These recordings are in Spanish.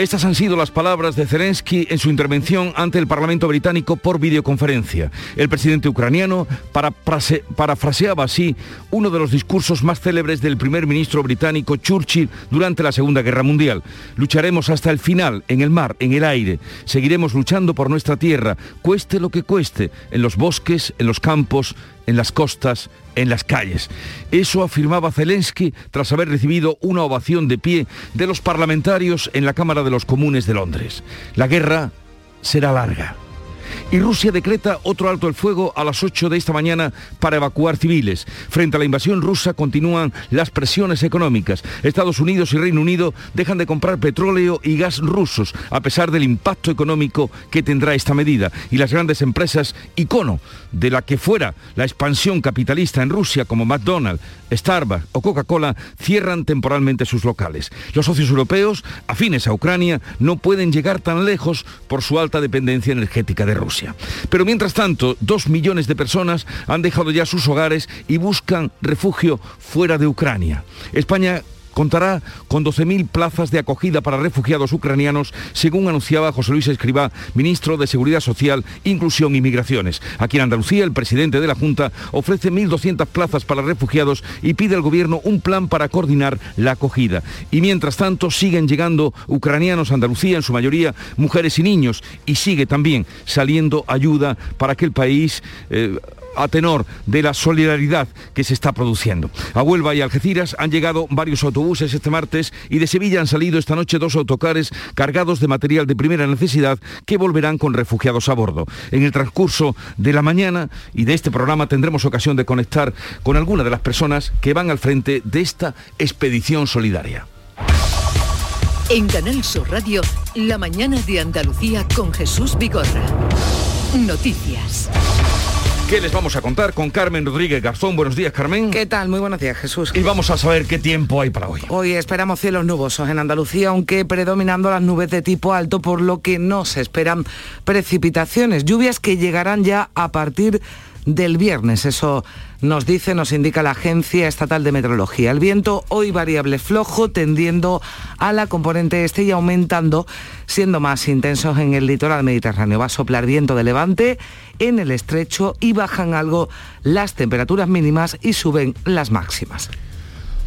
Estas han sido las palabras de Zelensky en su intervención ante el Parlamento británico por videoconferencia. El presidente ucraniano parafraseaba así uno de los discursos más célebres del primer ministro británico Churchill durante la Segunda Guerra Mundial. Lucharemos hasta el final, en el mar, en el aire. Seguiremos luchando por nuestra tierra, cueste lo que cueste, en los bosques, en los campos, en las costas, en las calles. Eso afirmaba Zelensky tras haber recibido una ovación de pie de los parlamentarios en la Cámara de los Comunes de Londres. La guerra será larga. Y Rusia decreta otro alto el fuego a las 8 de esta mañana para evacuar civiles. Frente a la invasión rusa continúan las presiones económicas. Estados Unidos y Reino Unido dejan de comprar petróleo y gas rusos, a pesar del impacto económico que tendrá esta medida. Y las grandes empresas icono de la que fuera la expansión capitalista en Rusia, como McDonald's, Starbucks o Coca-Cola, cierran temporalmente sus locales. Los socios europeos, afines a Ucrania, no pueden llegar tan lejos por su alta dependencia energética de Rusia. Pero mientras tanto, dos millones de personas han dejado ya sus hogares y buscan refugio fuera de Ucrania. España contará con 12.000 plazas de acogida para refugiados ucranianos, según anunciaba José Luis Escribá, ministro de Seguridad Social, Inclusión y Migraciones. Aquí en Andalucía, el presidente de la Junta ofrece 1.200 plazas para refugiados y pide al gobierno un plan para coordinar la acogida. Y mientras tanto, siguen llegando ucranianos a Andalucía, en su mayoría mujeres y niños, y sigue también saliendo ayuda para que el país... Eh, a tenor de la solidaridad que se está produciendo. A Huelva y Algeciras han llegado varios autobuses este martes y de Sevilla han salido esta noche dos autocares cargados de material de primera necesidad que volverán con refugiados a bordo. En el transcurso de la mañana y de este programa tendremos ocasión de conectar con algunas de las personas que van al frente de esta expedición solidaria. En Canal Sur Radio, la mañana de Andalucía con Jesús Vigorra. Noticias. ¿Qué les vamos a contar con Carmen Rodríguez Garzón? Buenos días, Carmen. ¿Qué tal? Muy buenos días, Jesús. Y vamos a saber qué tiempo hay para hoy. Hoy esperamos cielos nubosos en Andalucía, aunque predominando las nubes de tipo alto, por lo que no se esperan precipitaciones. Lluvias que llegarán ya a partir del viernes. Eso nos dice, nos indica la Agencia Estatal de Meteorología. El viento hoy variable flojo, tendiendo a la componente este y aumentando, siendo más intensos en el litoral mediterráneo. Va a soplar viento de levante en el estrecho y bajan algo las temperaturas mínimas y suben las máximas.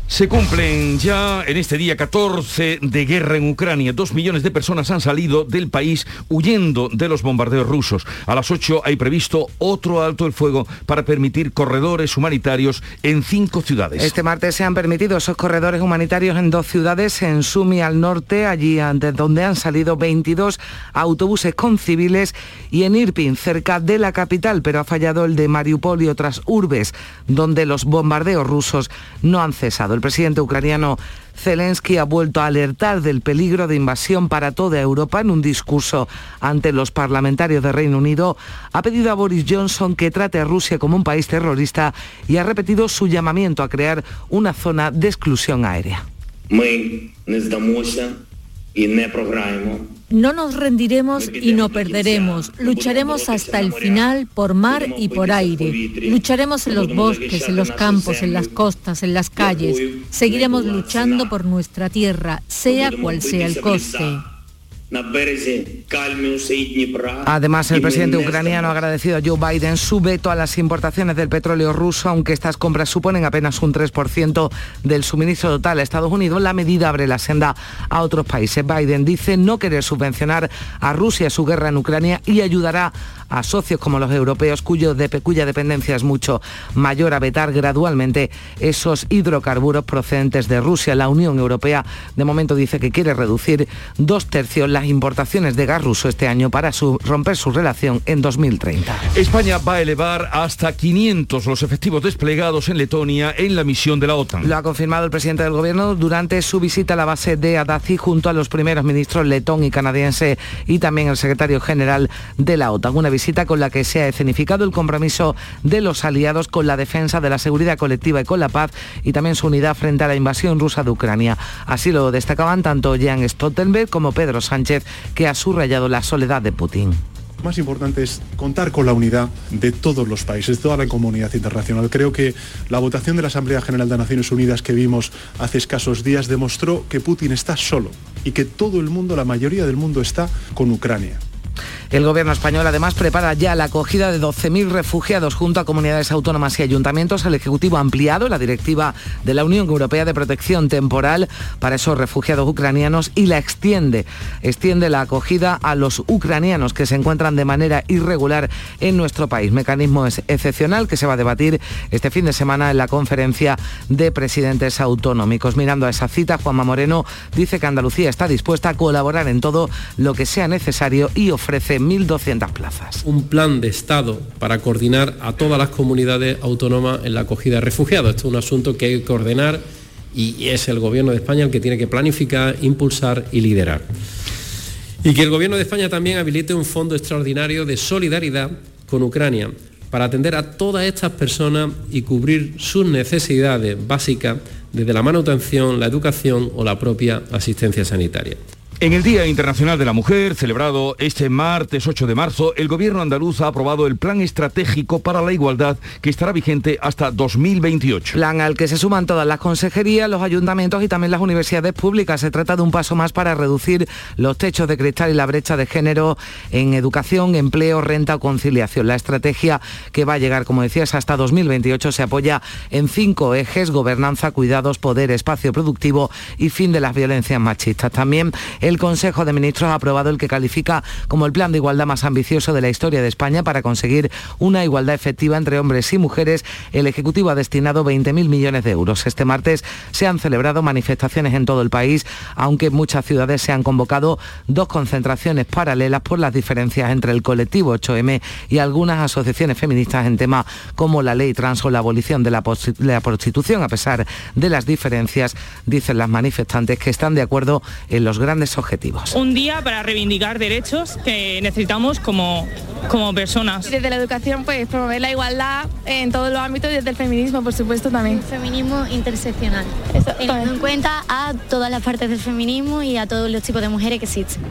Se cumplen ya en este día 14 de guerra en Ucrania. Dos millones de personas han salido del país huyendo de los bombardeos rusos. A las 8 hay previsto otro alto el fuego para permitir corredores humanitarios en cinco ciudades. Este martes se han permitido esos corredores humanitarios en dos ciudades, en Sumi al norte, allí ante donde han salido 22 autobuses con civiles, y en Irpin, cerca de la capital, pero ha fallado el de Mariupol y otras urbes, donde los bombardeos rusos no han cesado presidente ucraniano Zelensky ha vuelto a alertar del peligro de invasión para toda Europa en un discurso ante los parlamentarios de Reino Unido. Ha pedido a Boris Johnson que trate a Rusia como un país terrorista y ha repetido su llamamiento a crear una zona de exclusión aérea. No nos rendiremos y no perderemos. Lucharemos hasta el final por mar y por aire. Lucharemos en los bosques, en los campos, en las costas, en las calles. Seguiremos luchando por nuestra tierra, sea cual sea el coste. Además, el presidente ucraniano ha agradecido a Joe Biden su veto a las importaciones del petróleo ruso, aunque estas compras suponen apenas un 3% del suministro total a Estados Unidos. La medida abre la senda a otros países. Biden dice no querer subvencionar a Rusia su guerra en Ucrania y ayudará a socios como los europeos cuyo cuya dependencia es mucho mayor a vetar gradualmente esos hidrocarburos procedentes de Rusia. La Unión Europea de momento dice que quiere reducir dos tercios las importaciones de gas ruso este año para romper su relación en 2030. España va a elevar hasta 500 los efectivos desplegados en Letonia en la misión de la OTAN. Lo ha confirmado el presidente del gobierno durante su visita a la base de Adazi junto a los primeros ministros letón y canadiense y también el secretario general de la OTAN. Una visita con la que se ha escenificado el compromiso de los aliados con la defensa de la seguridad colectiva y con la paz y también su unidad frente a la invasión rusa de Ucrania. Así lo destacaban tanto Jan Stoltenberg como Pedro Sánchez, que ha subrayado la soledad de Putin más importante es contar con la unidad de todos los países, de toda la comunidad internacional. Creo que la votación de la Asamblea General de Naciones Unidas que vimos hace escasos días demostró que Putin está solo y que todo el mundo, la mayoría del mundo está con Ucrania. El gobierno español además prepara ya la acogida de 12.000 refugiados junto a comunidades autónomas y ayuntamientos. El Ejecutivo ha ampliado la directiva de la Unión Europea de Protección Temporal para esos refugiados ucranianos y la extiende. Extiende la acogida a los ucranianos que se encuentran de manera irregular en nuestro país. Mecanismo excepcional que se va a debatir este fin de semana en la conferencia de presidentes autonómicos. Mirando a esa cita, Juanma Moreno dice que Andalucía está dispuesta a colaborar en todo lo que sea necesario y ofrece 1.200 plazas. Un plan de Estado para coordinar a todas las comunidades autónomas en la acogida de refugiados. Esto es un asunto que hay que coordinar y es el Gobierno de España el que tiene que planificar, impulsar y liderar. Y que el Gobierno de España también habilite un fondo extraordinario de solidaridad con Ucrania para atender a todas estas personas y cubrir sus necesidades básicas desde la manutención, la educación o la propia asistencia sanitaria. En el Día Internacional de la Mujer, celebrado este martes 8 de marzo, el Gobierno andaluz ha aprobado el Plan Estratégico para la Igualdad que estará vigente hasta 2028. Plan al que se suman todas las consejerías, los ayuntamientos y también las universidades públicas. Se trata de un paso más para reducir los techos de cristal y la brecha de género en educación, empleo, renta o conciliación. La estrategia que va a llegar, como decías, hasta 2028 se apoya en cinco ejes, gobernanza, cuidados, poder, espacio productivo y fin de las violencias machistas. También el Consejo de Ministros ha aprobado el que califica como el plan de igualdad más ambicioso de la historia de España para conseguir una igualdad efectiva entre hombres y mujeres. El Ejecutivo ha destinado 20.000 millones de euros. Este martes se han celebrado manifestaciones en todo el país, aunque en muchas ciudades se han convocado dos concentraciones paralelas por las diferencias entre el colectivo 8M y algunas asociaciones feministas en temas como la ley trans o la abolición de la, la prostitución. A pesar de las diferencias, dicen las manifestantes que están de acuerdo en los grandes objetivos. Un día para reivindicar derechos que necesitamos como, como personas. Desde la educación, pues promover la igualdad en todos los ámbitos y desde el feminismo, por supuesto, también. feminismo interseccional. Teniendo en cuenta a todas las partes del feminismo y a todos los tipos de mujeres que existen.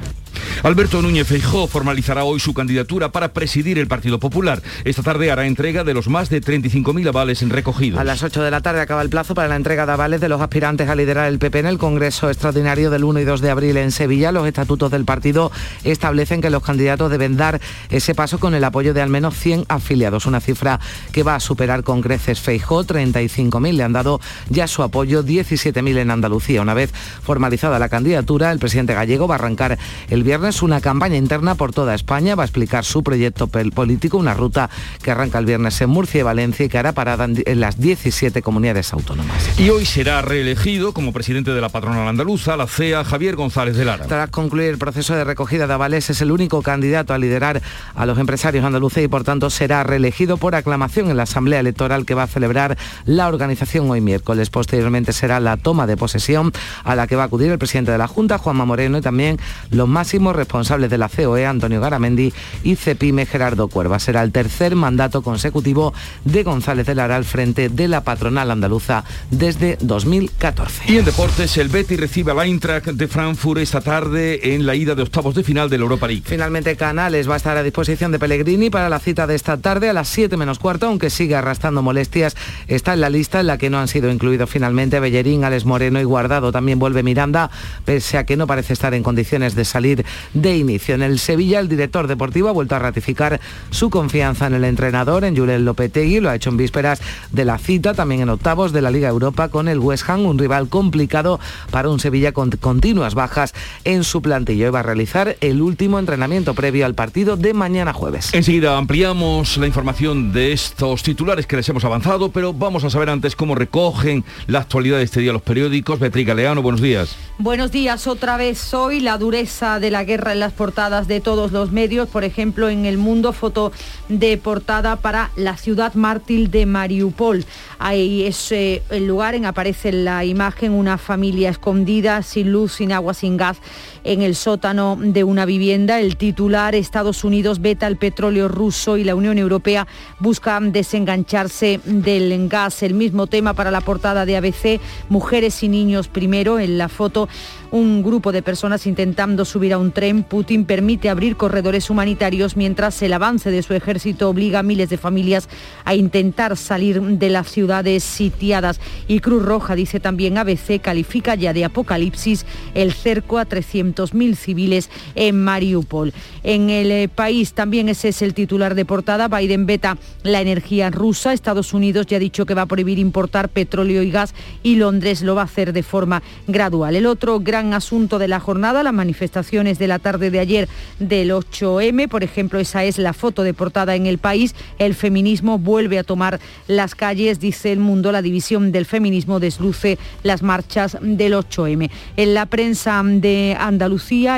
Alberto Núñez Feijó formalizará hoy su candidatura para presidir el Partido Popular. Esta tarde hará entrega de los más de 35.000 avales recogidos. A las 8 de la tarde acaba el plazo para la entrega de avales de los aspirantes a liderar el PP en el Congreso Extraordinario del 1 y 2 de abril en Sevilla. Los estatutos del partido establecen que los candidatos deben dar ese paso con el apoyo de al menos 100 afiliados, una cifra que va a superar con creces Feijó. 35.000 le han dado ya su apoyo, 17.000 en Andalucía. Una vez formalizada la candidatura, el presidente gallego va a arrancar el viernes una campaña interna por toda España. Va a explicar su proyecto político, una ruta que arranca el viernes en Murcia y Valencia y que hará parada en las 17 comunidades autónomas. Y hoy será reelegido como presidente de la patronal andaluza, la CEA, Javier González de Lara. Tras concluir el proceso de recogida de avales, es el único candidato a liderar a los empresarios andaluces y por tanto será reelegido por aclamación en la Asamblea Electoral que va a celebrar la organización hoy miércoles. Posteriormente será la toma de posesión a la que va a acudir el presidente de la Junta, Juanma Moreno, y también los máximos responsables de la COE, Antonio Garamendi, y CEPIME, Gerardo Cuerva. Será el tercer mandato consecutivo de González de Lara al frente de la patronal andaluza desde 2014. Y en deportes, el Betty recibe la Eintracht de Frankfurt esta tarde en la ida de octavos de final de la Europa League. Finalmente Canales va a estar a disposición de Pellegrini para la cita de esta tarde a las 7 menos cuarto, aunque sigue arrastrando molestias. Está en la lista en la que no han sido incluidos finalmente Bellerín, Alex Moreno y Guardado. También vuelve Miranda, pese a que no parece estar en condiciones de salir de inicio. En el Sevilla, el director deportivo ha vuelto a ratificar su confianza en el entrenador, en Julen Lopetegui, lo ha hecho en vísperas de la cita, también en octavos de la Liga Europa con el West Ham, un rival complicado para un Sevilla con continuas bajas en su plantilla. Hoy va a realizar el último entrenamiento previo al partido de mañana jueves. Enseguida ampliamos la información de estos titulares que les hemos avanzado, pero vamos a saber antes cómo recogen la actualidad de este día los periódicos. Beatriz Galeano, buenos días. Buenos días, otra vez hoy la dureza de la guerra en las portadas de todos los medios, por ejemplo en El Mundo foto de portada para la ciudad mártir de Mariupol. Ahí es eh, el lugar en aparece la imagen una familia escondida, sin luz, sin agua, sin gas en el sótano de una vivienda. El titular, Estados Unidos veta el petróleo ruso y la Unión Europea busca desengancharse del gas. El mismo tema para la portada de ABC, mujeres y niños primero. En la foto un grupo de personas intentando subir a un tren. Putin permite abrir corredores humanitarios mientras el avance de su ejército obliga a miles de familias a intentar salir de las ciudades sitiadas. Y Cruz Roja, dice también ABC, califica ya de apocalipsis el cerco a 300.000 civiles en Mariupol. En el eh, país también ese es el titular de portada. Biden veta la energía rusa. Estados Unidos ya ha dicho que va a prohibir importar petróleo y gas y Londres lo va a hacer de forma gradual. El otro gran asunto de la jornada, las manifestaciones de la tarde de ayer del 8M, por ejemplo, esa es la foto de portada en el país. El feminismo vuelve a tomar las calles, dice el mundo, la división del feminismo desluce las marchas del 8M. En la prensa de Andalucía,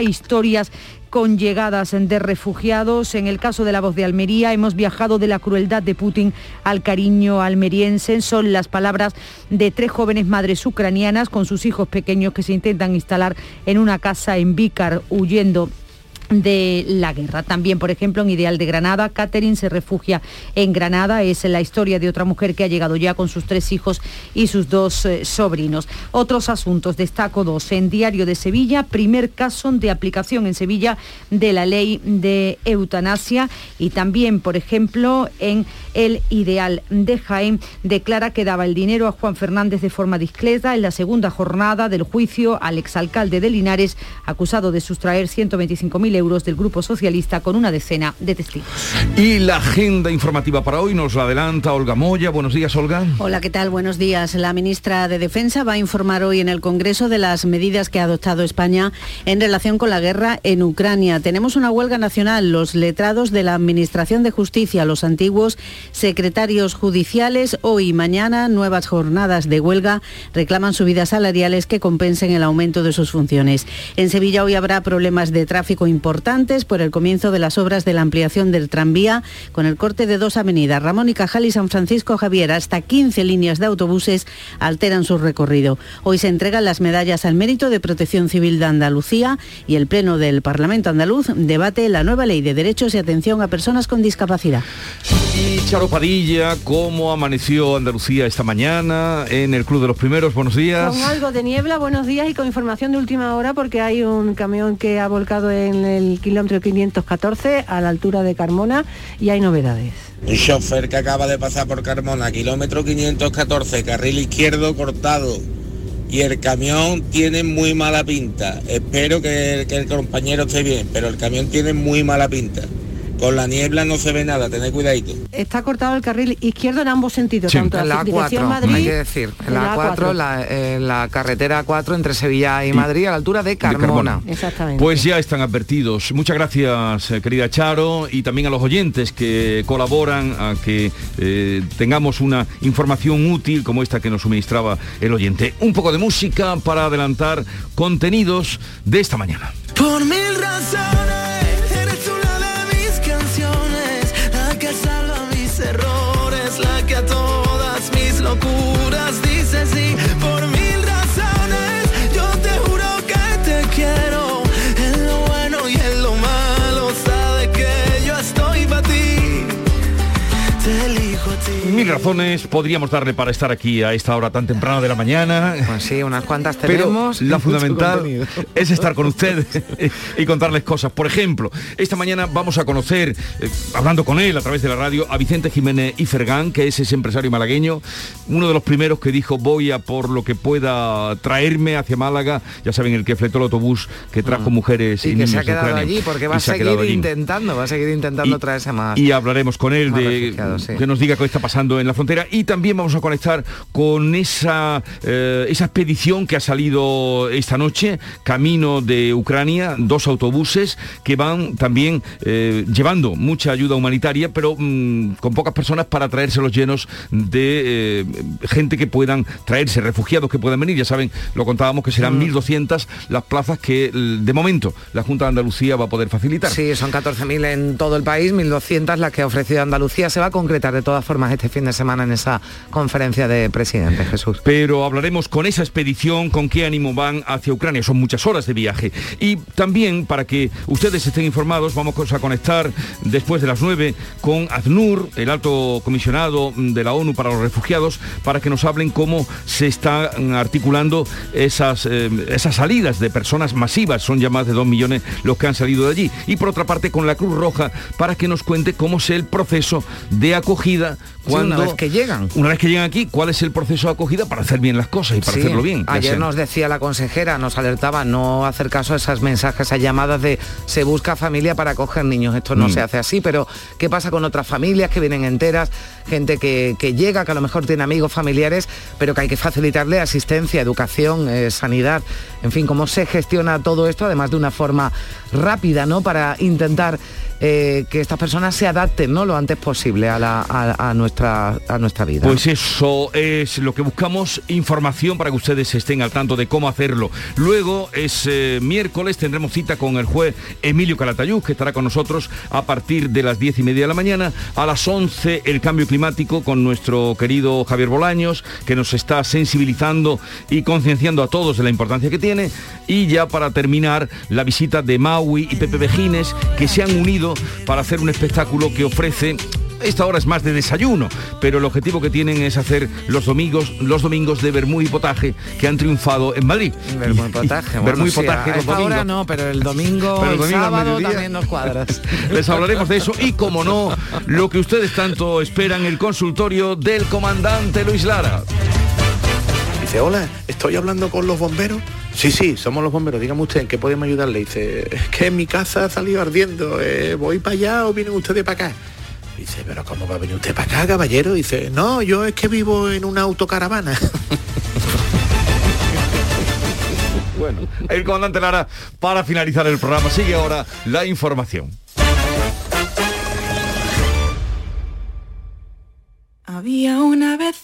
historias con llegadas de refugiados. En el caso de la voz de Almería, hemos viajado de la crueldad de Putin al cariño almeriense. Son las palabras de tres jóvenes madres ucranianas con sus hijos pequeños que se intentan instalar en una casa en Vícar huyendo de la guerra. También, por ejemplo, en Ideal de Granada, Catherine se refugia en Granada. Es la historia de otra mujer que ha llegado ya con sus tres hijos y sus dos eh, sobrinos. Otros asuntos, destaco dos. En Diario de Sevilla, primer caso de aplicación en Sevilla de la ley de eutanasia. Y también, por ejemplo, en El Ideal de Jaén, declara que daba el dinero a Juan Fernández de forma discreta en la segunda jornada del juicio al exalcalde de Linares, acusado de sustraer 125.000 euros del Grupo Socialista con una decena de testigos. Y la agenda informativa para hoy nos la adelanta Olga Moya. Buenos días, Olga. Hola, ¿qué tal? Buenos días. La ministra de Defensa va a informar hoy en el Congreso de las medidas que ha adoptado España en relación con la guerra en Ucrania. Tenemos una huelga nacional. Los letrados de la Administración de Justicia, los antiguos secretarios judiciales, hoy y mañana nuevas jornadas de huelga reclaman subidas salariales que compensen el aumento de sus funciones. En Sevilla hoy habrá problemas de tráfico importantes por el comienzo de las obras de la ampliación del tranvía con el corte de dos avenidas, Ramón y Cajal y San Francisco Javier. Hasta 15 líneas de autobuses alteran su recorrido. Hoy se entregan las medallas al mérito de Protección Civil de Andalucía y el Pleno del Parlamento andaluz debate la nueva ley de derechos y atención a personas con discapacidad. Charo Padilla, ¿cómo amaneció Andalucía esta mañana en el Club de los Primeros? Buenos días. Con algo de niebla, buenos días y con información de última hora porque hay un camión que ha volcado en el kilómetro 514 a la altura de Carmona y hay novedades. Un chofer que acaba de pasar por Carmona, kilómetro 514, carril izquierdo cortado. Y el camión tiene muy mala pinta. Espero que, que el compañero esté bien, pero el camión tiene muy mala pinta. Con la niebla no se ve nada, tened cuidadito. Está cortado el carril izquierdo en ambos sentidos, Sí. tanto En la dirección A4, Madrid, hay que decir. En la A4, la, eh, la carretera A4 entre Sevilla y Madrid, a la altura de Carmona. Exactamente. Pues ya están advertidos. Muchas gracias, eh, querida Charo, y también a los oyentes que colaboran a que eh, tengamos una información útil como esta que nos suministraba el oyente. Un poco de música para adelantar contenidos de esta mañana. Por mil razones, todas Mil razones podríamos darle para estar aquí a esta hora tan temprana de la mañana. Pues sí, unas cuantas Pero tenemos. la Mucho fundamental contenido. es estar con ustedes y contarles cosas. Por ejemplo, esta mañana vamos a conocer, eh, hablando con él a través de la radio, a Vicente Jiménez Ifergán, que es ese empresario malagueño, uno de los primeros que dijo voy a por lo que pueda traerme hacia Málaga. Ya saben, el que fletó el autobús que trajo mujeres y, Y que niños se ha quedado Ucrania. allí, porque va a seguir intentando, va a seguir intentando Y- traerse más. Y hablaremos con él más de sí. que nos diga qué está pasando en la frontera y también vamos a conectar con esa eh, esa expedición que ha salido esta noche camino de Ucrania, dos autobuses que van también eh, llevando mucha ayuda humanitaria, pero mm, con pocas personas para traérselos llenos de eh, gente que puedan traerse, refugiados que puedan venir. Ya saben, lo contábamos que serán 1.200 las plazas que de momento la Junta de Andalucía va a poder facilitar. Sí, son 14.000 en todo el país, 1.200 las que ha ofrecido Andalucía. Se va a concretar de todas formas este fin de semana en esa conferencia de presidentes, Jesús. Pero hablaremos con esa expedición, con qué ánimo van hacia Ucrania. Son muchas horas de viaje. Y también, para que ustedes estén informados, vamos a conectar después de las 9 con ACNUR, el alto comisionado de la ONU para los refugiados, para que nos hablen cómo se están articulando esas, eh, esas salidas de personas masivas. Son ya más de 2 millones los que han salido de allí. Y por otra parte, con la Cruz Roja, para que nos cuente cómo es el proceso de acogida cuando... una vez que llegan. Una vez que llegan aquí, ¿cuál es el proceso de acogida para hacer bien las cosas y para hacerlo bien? Ayer nos decía la consejera, nos alertaba no hacer caso a esas mensajes, a llamadas de se busca familia para acoger niños. Esto no Mm. se hace así, pero ¿qué pasa con otras familias que vienen enteras? Gente que, que llega, que a lo mejor tiene amigos familiares, pero que hay que facilitarle asistencia, educación, eh, sanidad. En fin, cómo se gestiona todo esto, además de una forma rápida, ¿no? Para intentar eh, que estas personas se adapten ¿no? lo antes posible a, la- a- nuestra, a nuestra vida. Pues eso es lo que buscamos, información para que ustedes estén al tanto de cómo hacerlo. Luego es eh, miércoles, tendremos cita con el juez Emilio Calatayud, que estará con nosotros a partir de las 10 y media de la mañana. A las 11 el cambio climático con nuestro querido Javier Bolaños, que nos está sensibilizando y concienciando a todos de la importancia que tiene. Y ya para terminar, la visita de Maui y Pepe Vejines, que se han unido para hacer un espectáculo que ofrece esta hora es más de desayuno, pero el objetivo que tienen es hacer los domingos, los domingos de vermú y potaje que han triunfado en Madrid. Vermú y potaje. bueno, Vermú y sí, potaje a los domingos. hora no, pero el domingo, Pero el el domingo al sábado también nos cuadras. Les hablaremos de eso y, como no, lo que ustedes tanto esperan, el consultorio del comandante Luis Lara. Dice, hola, estoy hablando con los bomberos. Sí, sí, somos los bomberos. Dígame usted, ¿en qué podemos ayudarle? Dice, es que mi casa ha salido ardiendo. eh, ¿Voy para allá o vienen ustedes para acá? Dice, pero ¿cómo va a venir usted para acá, caballero? Dice, no, yo es que vivo en una autocaravana. Bueno, el comandante Lara, para finalizar el programa, sigue ahora la información. Había una vez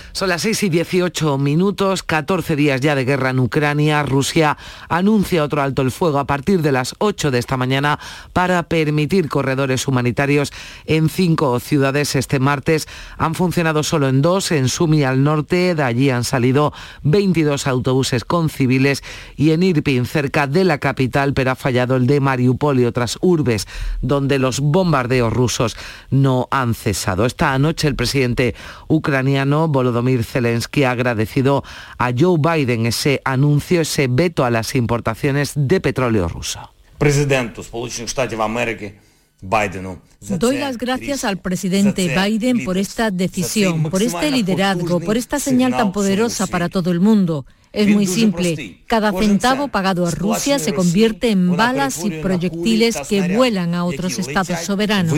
Son las 6 y 18 minutos, 14 días ya de guerra en Ucrania. Rusia anuncia otro alto el fuego a partir de las 8 de esta mañana para permitir corredores humanitarios en cinco ciudades. Este martes han funcionado solo en dos, en Sumi al norte. De allí han salido 22 autobuses con civiles y en Irpin, cerca de la capital, pero ha fallado el de Mariupol y otras urbes donde los bombardeos rusos no han cesado. Esta noche el presidente ucraniano Volodymyr Volodymyr Zelensky ha agradecido a Joe Biden ese anuncio, ese veto a las importaciones de petróleo ruso. Presidente de Estados Unidos, Biden Doy las gracias al presidente Biden este por esta decisión, por este liderazgo, por esta señal tan poderosa para todo el mundo. Es muy simple. Cada centavo pagado a Rusia se convierte en balas y proyectiles que vuelan a otros estados soberanos.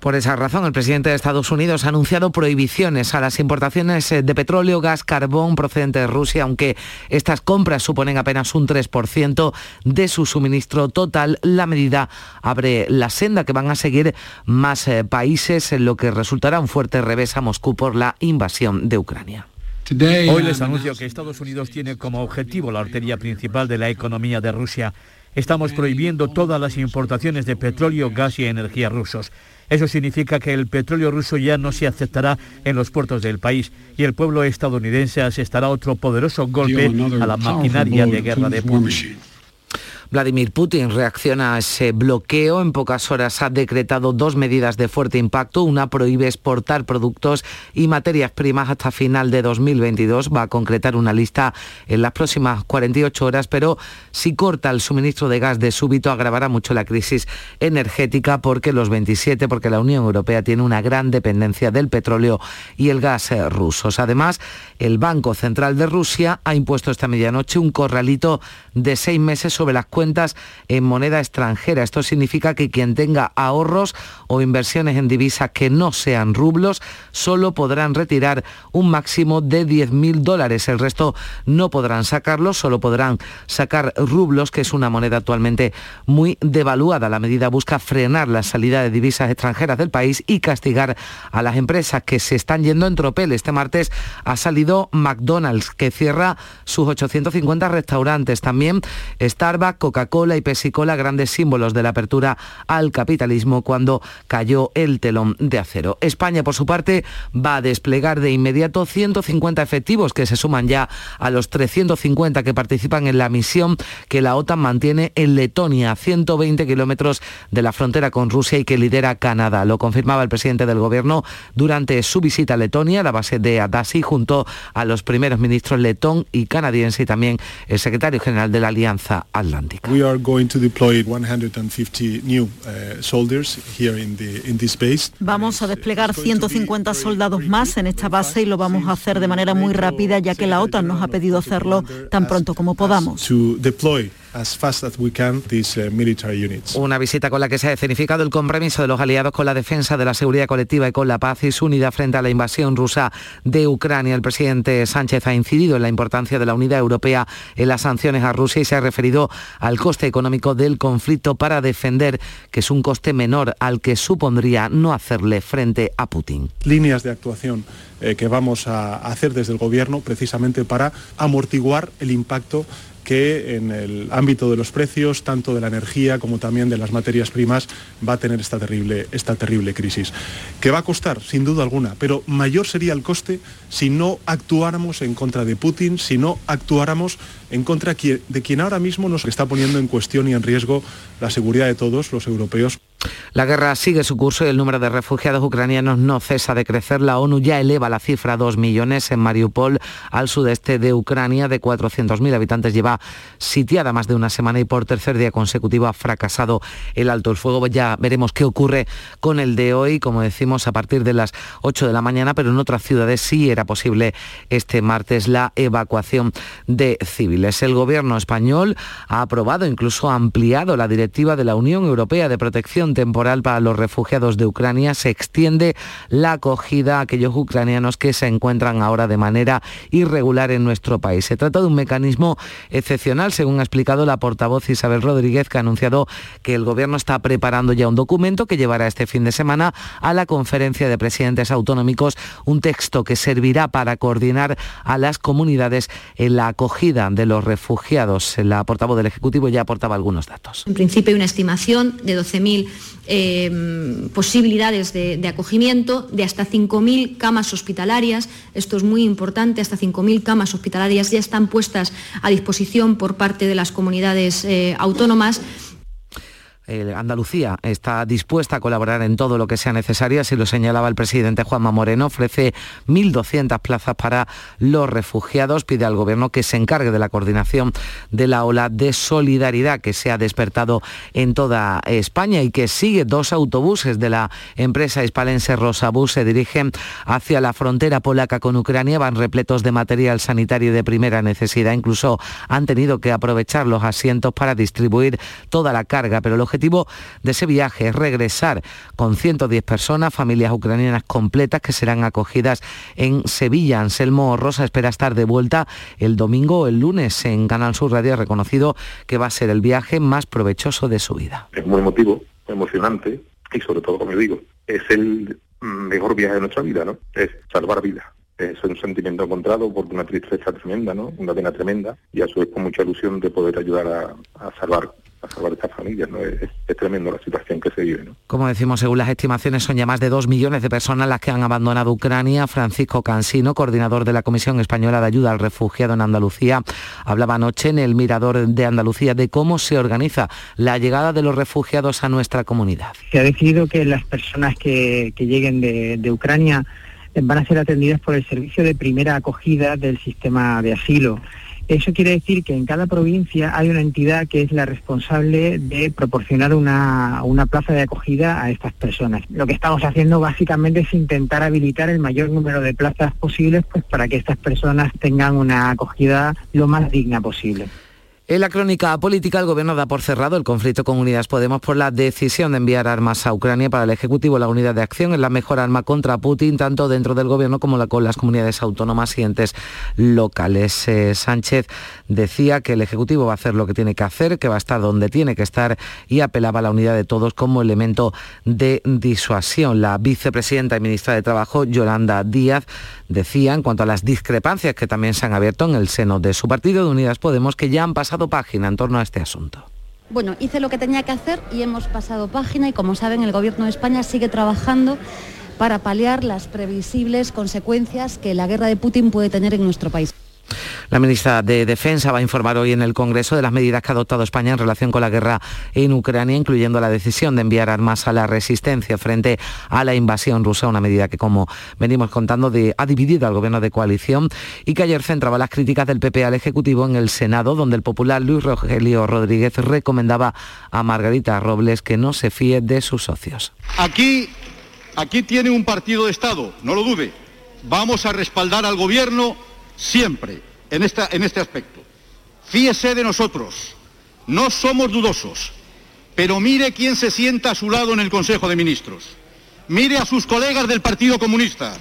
Por esa razón, el presidente de Estados Unidos ha anunciado prohibiciones a las importaciones eh, de petróleo, gas, carbón procedentes de Rusia, aunque estas compras suponen apenas un 3% de su suministro total. La medida abre la senda que van a seguir más eh, países, en lo que resultará un fuerte revés a Moscú por la invasión de Ucrania. Hoy les anuncio que Estados Unidos tiene como objetivo la arteria principal de la economía de Rusia. Estamos prohibiendo todas las importaciones de petróleo, gas y energía rusos. Eso significa que el petróleo ruso ya no se aceptará en los puertos del país y el pueblo estadounidense asestará otro poderoso golpe a la maquinaria de guerra de Putin. Vladimir Putin reacciona a ese bloqueo. En pocas horas ha decretado dos medidas de fuerte impacto. Una prohíbe exportar productos y materias primas hasta final de 2022. Va a concretar una lista en las próximas 48 horas, pero si corta el suministro de gas de súbito agravará mucho la crisis energética porque los 27, porque la Unión Europea tiene una gran dependencia del petróleo y el gas eh, rusos. Además, el Banco Central de Rusia ha impuesto esta medianoche un corralito de seis meses sobre las cuentas en moneda extranjera. Esto significa que quien tenga ahorros o inversiones en divisas que no sean rublos solo podrán retirar un máximo de 10.000 dólares. El resto no podrán sacarlos, solo podrán sacar rublos, que es una moneda actualmente muy devaluada. La medida busca frenar la salida de divisas extranjeras del país y castigar a las empresas que se están yendo en tropel. Este martes ha salido McDonald's, que cierra sus 850 restaurantes. También Starbucks, Coca-Cola y Pepsi-Cola, grandes símbolos de la apertura al capitalismo cuando cayó el telón de acero. España, por su parte, va a desplegar de inmediato 150 efectivos que se suman ya a los 350 que participan en la misión que la OTAN mantiene en Letonia, a 120 kilómetros de la frontera con Rusia y que lidera Canadá. Lo confirmaba el presidente del gobierno durante su visita a Letonia, la base de Adasi, junto a los primeros ministros letón y canadiense y también el secretario general de la Alianza Atlántica. Vamos a desplegar 150 soldados más en esta base y lo vamos a hacer de manera muy rápida ya que la OTAN nos ha pedido hacerlo tan pronto como podamos. Una visita con la que se ha escenificado el compromiso de los aliados con la defensa de la seguridad colectiva y con la paz y su unidad frente a la invasión rusa de Ucrania. El presidente Sánchez ha incidido en la importancia de la unidad europea en las sanciones a Rusia y se ha referido al coste económico del conflicto para defender que es un coste menor al que supondría no hacerle frente a Putin. Líneas de actuación eh, que vamos a hacer desde el Gobierno precisamente para amortiguar el impacto que en el ámbito de los precios, tanto de la energía como también de las materias primas, va a tener esta terrible, esta terrible crisis. Que va a costar, sin duda alguna, pero mayor sería el coste si no actuáramos en contra de Putin, si no actuáramos en contra de quien ahora mismo nos está poniendo en cuestión y en riesgo la seguridad de todos los europeos. La guerra sigue su curso y el número de refugiados ucranianos no cesa de crecer. La ONU ya eleva la cifra a 2 millones en Mariupol, al sudeste de Ucrania, de 400.000 habitantes. Lleva sitiada más de una semana y por tercer día consecutivo ha fracasado el alto el fuego. Ya veremos qué ocurre con el de hoy, como decimos, a partir de las 8 de la mañana, pero en otras ciudades sí era posible este martes la evacuación de civiles. El gobierno español ha aprobado, incluso ha ampliado la directiva de la Unión Europea de Protección temporal para los refugiados de Ucrania, se extiende la acogida a aquellos ucranianos que se encuentran ahora de manera irregular en nuestro país. Se trata de un mecanismo excepcional, según ha explicado la portavoz Isabel Rodríguez, que ha anunciado que el Gobierno está preparando ya un documento que llevará este fin de semana a la conferencia de presidentes autonómicos, un texto que servirá para coordinar a las comunidades en la acogida de los refugiados. La portavoz del Ejecutivo ya aportaba algunos datos. En principio hay una estimación de 12.000 eh, posibilidades de, de, acogimiento, de hasta 5.000 camas hospitalarias. Esto es muy importante, hasta 5.000 camas hospitalarias ya están puestas a disposición por parte de las comunidades eh, autónomas. Andalucía está dispuesta a colaborar en todo lo que sea necesario, así lo señalaba el presidente Juanma Moreno, ofrece 1.200 plazas para los refugiados, pide al Gobierno que se encargue de la coordinación de la ola de solidaridad que se ha despertado en toda España y que sigue dos autobuses de la empresa hispalense Rosabus se dirigen hacia la frontera polaca con Ucrania, van repletos de material sanitario de primera necesidad, incluso han tenido que aprovechar los asientos para distribuir toda la carga, pero el objetivo objetivo de ese viaje es regresar con 110 personas, familias ucranianas completas que serán acogidas en Sevilla. Anselmo Rosa espera estar de vuelta el domingo o el lunes en Canal Sur Radio. Reconocido que va a ser el viaje más provechoso de su vida. Es muy emotivo, emocionante y sobre todo, como digo, es el mejor viaje de nuestra vida, ¿no? Es salvar vidas es un sentimiento encontrado porque una tristeza tremenda, ¿no? Una pena tremenda y a su vez con mucha ilusión de poder ayudar a, a salvar a salvar estas familias, ¿no? Es, es tremendo la situación que se vive, ¿no? Como decimos, según las estimaciones, son ya más de dos millones de personas las que han abandonado Ucrania. Francisco Cansino, coordinador de la Comisión Española de Ayuda al Refugiado en Andalucía, hablaba anoche en el Mirador de Andalucía de cómo se organiza la llegada de los refugiados a nuestra comunidad. Se ha decidido que las personas que, que lleguen de, de Ucrania van a ser atendidas por el servicio de primera acogida del sistema de asilo. Eso quiere decir que en cada provincia hay una entidad que es la responsable de proporcionar una, una, plaza de acogida a estas personas. Lo que estamos haciendo básicamente es intentar habilitar el mayor número de plazas posibles pues, para que estas personas tengan una acogida lo más digna posible. En la crónica política, el Gobierno da por cerrado el conflicto con Unidas Podemos por la decisión de enviar armas a Ucrania. Para el Ejecutivo, la unidad de acción es la mejor arma contra Putin, tanto dentro del Gobierno como con las comunidades autónomas y entes locales. Eh, Sánchez decía que el Ejecutivo va a hacer lo que tiene que hacer, que va a estar donde tiene que estar y apelaba a la unidad de todos como elemento de disuasión. La vicepresidenta y ministra de Trabajo, Yolanda Díaz, decía en cuanto a las discrepancias que también se han abierto en el seno de su partido de Unidas Podemos, que ya han pasado página en torno a este asunto. Bueno, hice lo que tenía que hacer y hemos pasado página y como saben el Gobierno de España sigue trabajando para paliar las previsibles consecuencias que la guerra de Putin puede tener en nuestro país. La ministra de Defensa va a informar hoy en el Congreso de las medidas que ha adoptado España en relación con la guerra en Ucrania, incluyendo la decisión de enviar armas a la resistencia frente a la invasión rusa, una medida que, como venimos contando, ha dividido al gobierno de coalición y que ayer centraba las críticas del PP al Ejecutivo en el Senado, donde el popular Luis Rogelio Rodríguez recomendaba a Margarita Robles que no se fíe de sus socios. Aquí, aquí tiene un partido de Estado, no lo dude. Vamos a respaldar al gobierno siempre en, esta, en este aspecto. Fíese de nosotros, no somos dudosos, pero mire quién se sienta a su lado en el Consejo de Ministros. Mire a sus colegas del Partido Comunista.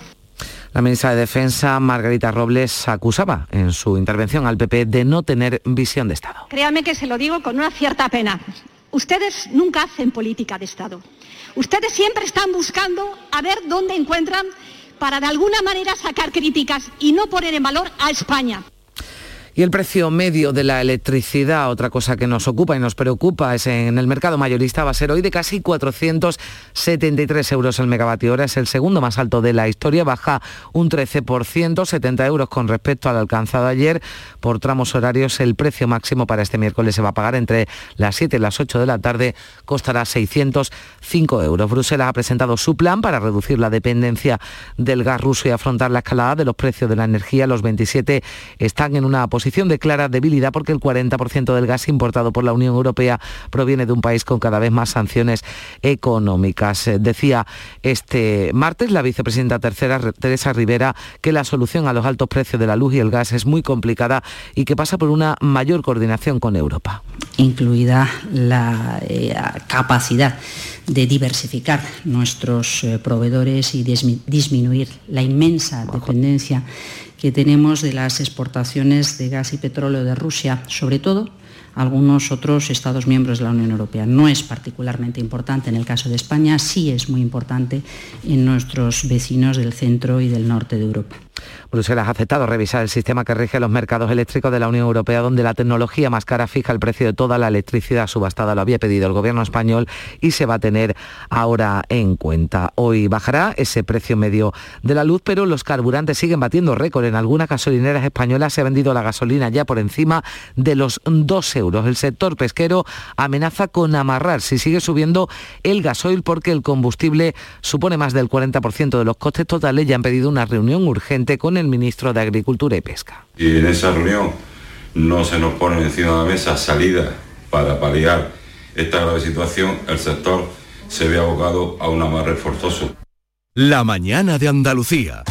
La ministra de Defensa, Margarita Robles, acusaba en su intervención al PP de no tener visión de Estado. Créame que se lo digo con una cierta pena. Ustedes nunca hacen política de Estado. Ustedes siempre están buscando a ver dónde encuentran para de alguna manera sacar críticas y no poner en valor a España. Y el precio medio de la electricidad, otra cosa que nos ocupa y nos preocupa, es en el mercado mayorista, va a ser hoy de casi 473 euros el megavatio hora. Es el segundo más alto de la historia, baja un 13%, 70 euros con respecto al alcanzado ayer. Por tramos horarios, el precio máximo para este miércoles se va a pagar entre las 7 y las 8 de la tarde, costará 605 euros. Bruselas ha presentado su plan para reducir la dependencia del gas ruso y afrontar la escalada de los precios de la energía. Los 27 están en una posición de clara debilidad porque el 40% del gas importado por la Unión Europea proviene de un país con cada vez más sanciones económicas. Decía este martes la vicepresidenta tercera, Teresa Rivera, que la solución a los altos precios de la luz y el gas es muy complicada y que pasa por una mayor coordinación con Europa. Incluida la eh, capacidad de diversificar nuestros eh, proveedores y disminuir la inmensa dependencia que tenemos de las exportaciones de gas y petróleo de Rusia, sobre todo algunos otros Estados miembros de la Unión Europea. No es particularmente importante en el caso de España, sí es muy importante en nuestros vecinos del centro y del norte de Europa. Bruselas ha aceptado revisar el sistema que rige los mercados eléctricos de la Unión Europea, donde la tecnología más cara fija el precio de toda la electricidad subastada. Lo había pedido el gobierno español y se va a tener ahora en cuenta. Hoy bajará ese precio medio de la luz, pero los carburantes siguen batiendo récord. En algunas gasolineras españolas se ha vendido la gasolina ya por encima de los 2 euros. El sector pesquero amenaza con amarrar si sigue subiendo el gasoil porque el combustible supone más del 40% de los costes totales. Ya han pedido una reunión urgente con el ministro de Agricultura y Pesca. Y en esa reunión no se nos pone encima de la mesa salida para paliar esta grave situación, el sector se ve abocado a un amarre forzoso. La mañana de Andalucía.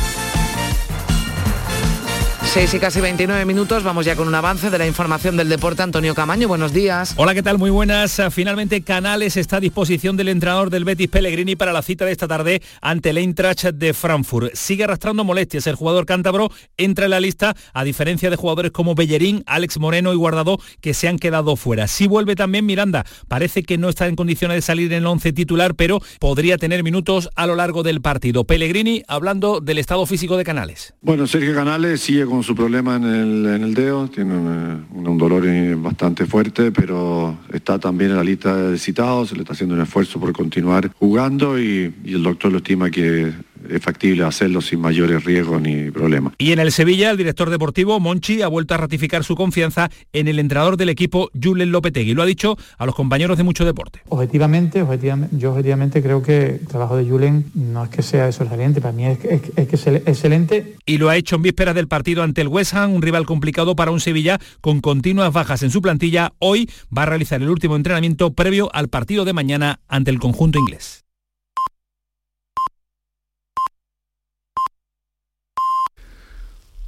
6 y casi 29 minutos, vamos ya con un avance de la información del deporte. Antonio Camaño, buenos días. Hola, ¿qué tal? Muy buenas. Finalmente Canales está a disposición del entrenador del Betis Pellegrini para la cita de esta tarde ante el Eintracht de Frankfurt. Sigue arrastrando molestias el jugador cántabro, entra en la lista, a diferencia de jugadores como Bellerín, Alex Moreno y Guardado, que se han quedado fuera. Sí vuelve también Miranda, parece que no está en condiciones de salir en el 11 titular, pero podría tener minutos a lo largo del partido. Pellegrini hablando del estado físico de Canales. Bueno, Sergio Canales sigue con su problema en el, dedo, tiene un, dolor bastante fuerte, pero está también en la lista de citados, se le está haciendo un esfuerzo por continuar jugando y el doctor lo estima que es factible hacerlo sin mayores riesgos ni problemas. Y en el Sevilla, el director deportivo Monchi ha vuelto a ratificar su confianza en el entrenador del equipo, Julen Lopetegui. Lo ha dicho a los compañeros de mucho deporte. Objetivamente, objetivamente yo objetivamente creo que el trabajo de Julen no es que sea sobresaliente, para mí es, es, es que es excelente. Y lo ha hecho en vísperas del partido ante el West Ham, un rival complicado para un Sevilla con continuas bajas en su plantilla. Hoy va a realizar el último entrenamiento previo al partido de mañana ante el conjunto inglés.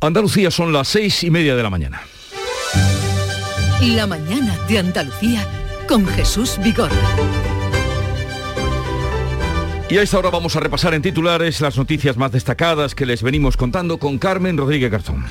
Andalucía son las seis y media de la mañana. La mañana de Andalucía con Jesús Vigor. Y a esta hora vamos a repasar en titulares las noticias más destacadas que les venimos contando con Carmen Rodríguez Garzón.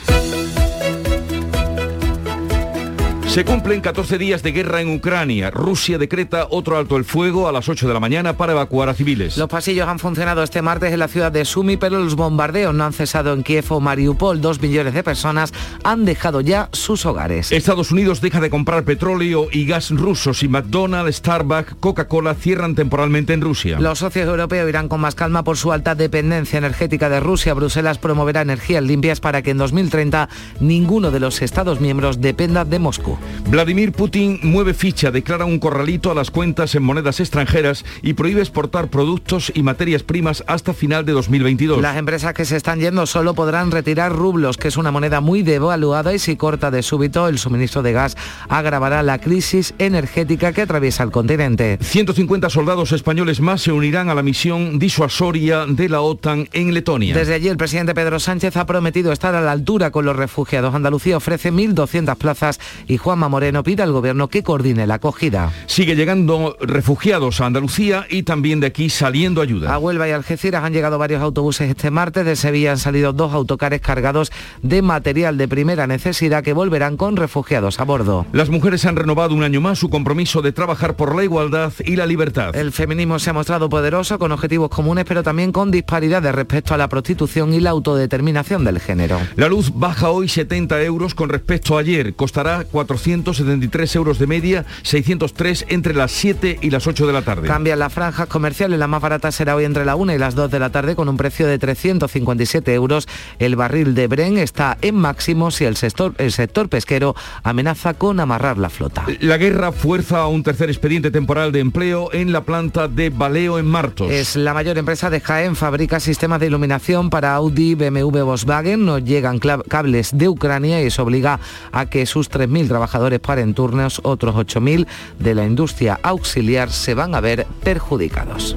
Se cumplen 14 días de guerra en Ucrania. Rusia decreta otro alto el fuego a las 8 de la mañana para evacuar a civiles. Los pasillos han funcionado este martes en la ciudad de Sumi, pero los bombardeos no han cesado en Kiev o Mariupol. Dos millones de personas han dejado ya sus hogares. Estados Unidos deja de comprar petróleo y gas rusos y McDonald's, Starbucks, Coca-Cola cierran temporalmente en Rusia. Los socios europeos irán con más calma por su alta dependencia energética de Rusia. Bruselas promoverá energías limpias para que en 2030 ninguno de los Estados miembros dependa de Moscú. Vladimir Putin mueve ficha, declara un corralito a las cuentas en monedas extranjeras y prohíbe exportar productos y materias primas hasta final de 2022. Las empresas que se están yendo solo podrán retirar rublos, que es una moneda muy devaluada y si corta de súbito el suministro de gas agravará la crisis energética que atraviesa el continente. 150 soldados españoles más se unirán a la misión disuasoria de la OTAN en Letonia. Desde allí el presidente Pedro Sánchez ha prometido estar a la altura con los refugiados. Andalucía ofrece 1.200 plazas y Juanma Moreno pide al gobierno que coordine la acogida. Sigue llegando refugiados a Andalucía y también de aquí saliendo ayuda. A Huelva y Algeciras han llegado varios autobuses este martes. De Sevilla han salido dos autocares cargados de material de primera necesidad que volverán con refugiados a bordo. Las mujeres han renovado un año más su compromiso de trabajar por la igualdad y la libertad. El feminismo se ha mostrado poderoso con objetivos comunes, pero también con disparidades respecto a la prostitución y la autodeterminación del género. La luz baja hoy 70 euros con respecto a ayer. Costará 400 173 euros de media, 603 entre las 7 y las 8 de la tarde. Cambian las franjas comerciales, la más barata será hoy entre la 1 y las 2 de la tarde con un precio de 357 euros. El barril de Bren está en máximos y el sector, el sector pesquero amenaza con amarrar la flota. La guerra fuerza a un tercer expediente temporal de empleo en la planta de Baleo en Martos. Es la mayor empresa de Jaén, fabrica sistemas de iluminación para Audi, BMW, Volkswagen. No llegan cables de Ucrania y eso obliga a que sus 3.000 trabajadores paren turnos, otros 8.000 de la industria auxiliar se van a ver perjudicados.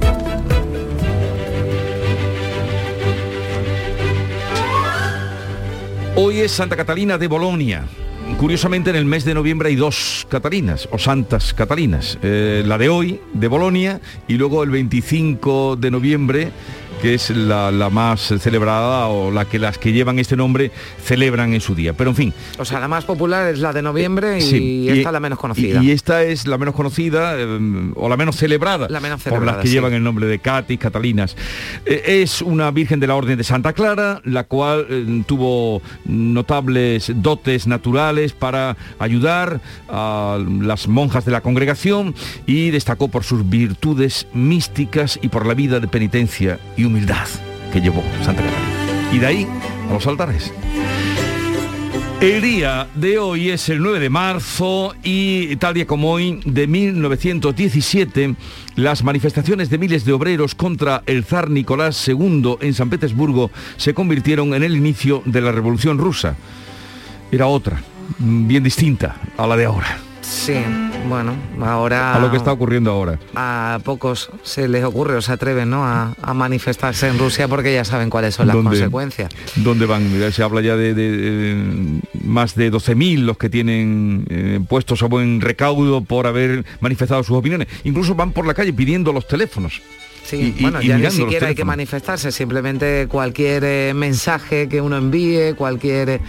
Hoy es Santa Catalina de Bolonia. Curiosamente en el mes de noviembre hay dos Catalinas o Santas Catalinas. Eh, la de hoy, de Bolonia, y luego el 25 de noviembre que es la, más celebrada o la que las que llevan este nombre celebran en su día. Pero en fin. O sea, la más popular es la de noviembre y, esta la menos conocida. Y, esta es la menos conocida em, o la menos celebrada. La menos celebrada, por las que llevan el nombre de Catis, Catalinas. Eh, es una Virgen de la Orden de Santa Clara, la cual em, tuvo notables dotes naturales para ayudar a las monjas de la congregación y destacó por sus virtudes místicas y por la vida de penitencia y humildad que llevó Santa Catalina. Y de ahí a los altares. El día de hoy es el 9 de marzo y tal día como hoy, de 1917, las manifestaciones de miles de obreros contra el zar Nicolás II en San Petersburgo se convirtieron en el inicio de la Revolución Rusa. Era otra, bien distinta a la de ahora. Sí, bueno, ahora... A lo que está ocurriendo ahora. A pocos se les ocurre o se atreven ¿no? a, manifestarse en Rusia porque ya saben cuáles son las consecuencias. ¿Dónde van? Se habla ya de, más de 12.000 los que tienen eh, puestos a buen recaudo por haber manifestado sus opiniones. Incluso van por la calle pidiendo los teléfonos. Sí, bueno, ya ni siquiera hay que manifestarse, simplemente cualquier eh, mensaje que uno envíe, cualquier eh,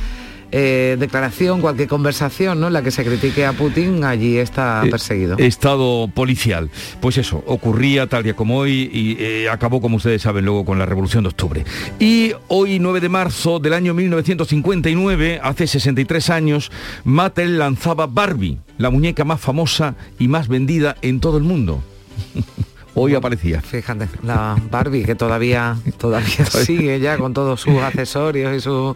declaración, cualquier conversación ¿no? en la que se critique a Putin, allí está perseguido. estado policial. Pues eso, ocurría tal día como hoy y acabó, como ustedes saben, luego con la Revolución de Octubre. Y hoy, 9 de marzo del año 1959, hace 63 años, Mattel lanzaba Barbie, la muñeca más famosa y más vendida en todo el mundo. hoy aparecía. Fíjate, la Barbie que todavía todavía sigue ya con todos sus accesorios y su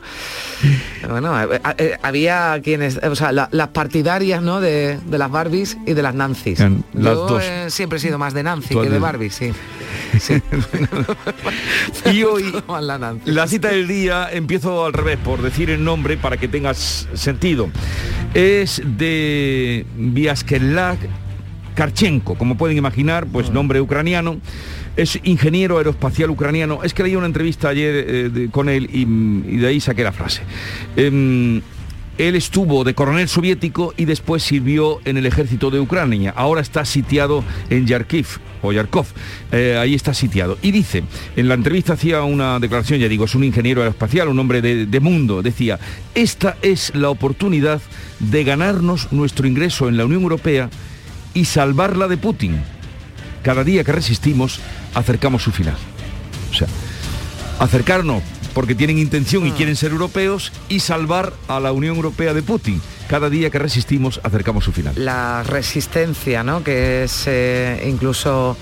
bueno, eh, eh, había quienes, o sea, las partidarias, ¿no? De, las Barbies y de las Nancy's. Yo siempre he sido más de Nancy que de Barbie, sí. y hoy la, cita del día empiezo al revés por decir el nombre para que tengas sentido. Es de Viaskelak Karchenko, como pueden imaginar, pues nombre ucraniano. Es ingeniero aeroespacial ucraniano. Es que leí una entrevista ayer eh, con él y, de ahí saqué la frase. Em, él estuvo de coronel soviético y después sirvió en el ejército de Ucrania. Ahora está sitiado en Yarkiv o Yarkov. Eh, ahí está sitiado. Y dice, en la entrevista hacía una declaración, ya digo, es un ingeniero aeroespacial, un hombre de mundo. Decía, esta es la oportunidad de ganarnos nuestro ingreso en la Unión Europea y salvarla de Putin. Cada día que resistimos, acercamos su final. O sea, acercarnos porque tienen intención y ah. quieren ser europeos y salvar a la Unión Europea de Putin. Cada día que resistimos, acercamos su final. La resistencia, ¿no? Que es eh, incluso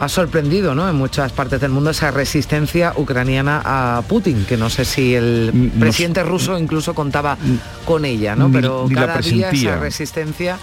ha sorprendido ¿no? en muchas partes del mundo esa resistencia ucraniana a Putin, que no sé si el mm, presidente ruso incluso contaba mm, con ella, ¿no? pero cada día esa resistencia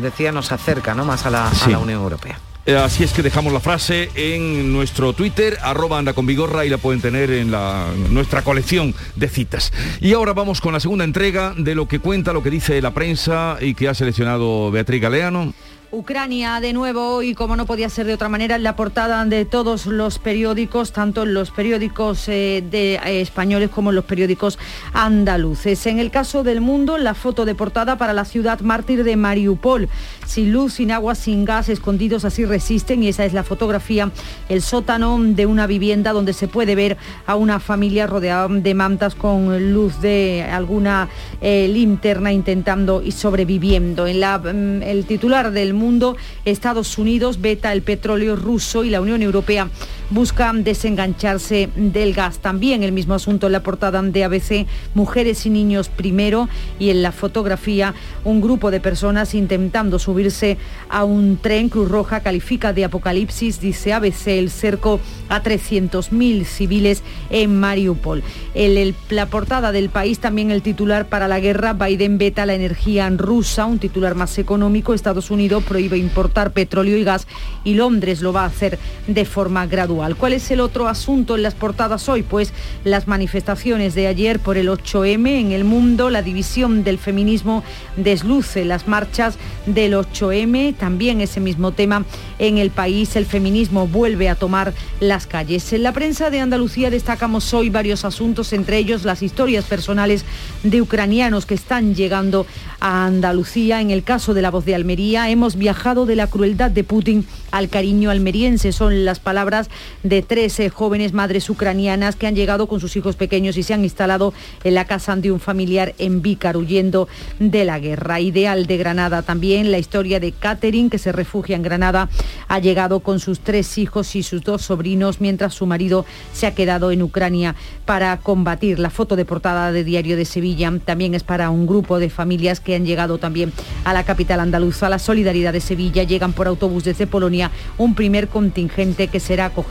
decía, nos acerca ¿no? más a la, Unión Europea. Eh, así es que dejamos la frase en nuestro Twitter, arroba anda con vigorra y la pueden tener en la, nuestra colección de citas. Y ahora vamos con la segunda entrega de lo que cuenta, lo que dice la prensa y que ha seleccionado Beatriz Galeano. Ucrania de nuevo y como no podía ser de otra manera en la portada de todos los periódicos, tanto en los periódicos eh, eh, españoles como en los periódicos andaluces. En el caso del mundo, la foto de portada para la ciudad mártir de Mariupol. Sin luz, sin agua, sin gas, escondidos así resisten y esa es la fotografía, el sótano de una vivienda donde se puede ver a una familia rodeada de mantas con luz de alguna eh, linterna intentando y sobreviviendo. En la, mm, el titular del mundo, Estados Unidos veta el petróleo ruso y la Unión Europea busca desengancharse del gas. También el mismo asunto en la portada de ABC, mujeres y niños primero y en la fotografía un grupo de personas intentando subirse a un tren. Cruz Roja califica de apocalipsis, dice ABC, el cerco a 300.000 civiles en Mariupol. En la portada del país también el titular para la guerra, Biden veta la energía rusa, un titular más económico, Estados Unidos prohíbe importar petróleo y gas y Londres lo va a hacer de forma gradual. ¿Cuál es el otro asunto en las portadas hoy? Pues las manifestaciones de ayer por el 8M en el mundo, la división del feminismo desluce las marchas del 8M, también ese mismo tema en el país, el feminismo vuelve a tomar las calles. En la prensa de Andalucía destacamos hoy varios asuntos, entre ellos las historias personales de ucranianos que están llegando a Andalucía. En el caso de la voz de Almería, hemos viajado de la crueldad de Putin al cariño almeriense. Son las palabras de 13 jóvenes madres ucranianas que han llegado con sus hijos pequeños y se han instalado en la casa de un familiar en Vícar, huyendo de la guerra. Ideal de Granada también, la historia de Catherine, que se refugia en Granada, ha llegado con sus tres hijos y sus dos sobrinos, mientras su marido se ha quedado en Ucrania para combatir. La foto de portada de Diario de Sevilla también es para un grupo de familias que han llegado también a la capital andaluza. La solidaridad de Sevilla llegan por autobús desde Polonia un primer contingente que será acogido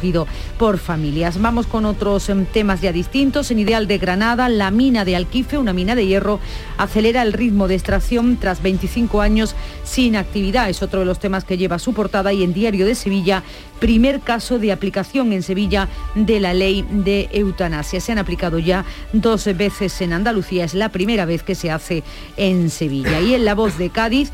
por familias. Vamos con otros em, temas ya distintos. En Ideal de Granada, la mina de Alquife, una mina de hierro, acelera el ritmo de extracción tras 25 años sin actividad. Es otro de los temas que lleva su portada y en Diario de Sevilla, primer caso de aplicación en Sevilla de la ley de eutanasia. Se han aplicado ya dos veces en Andalucía, es la primera vez que se hace en Sevilla. Y en La Voz de Cádiz,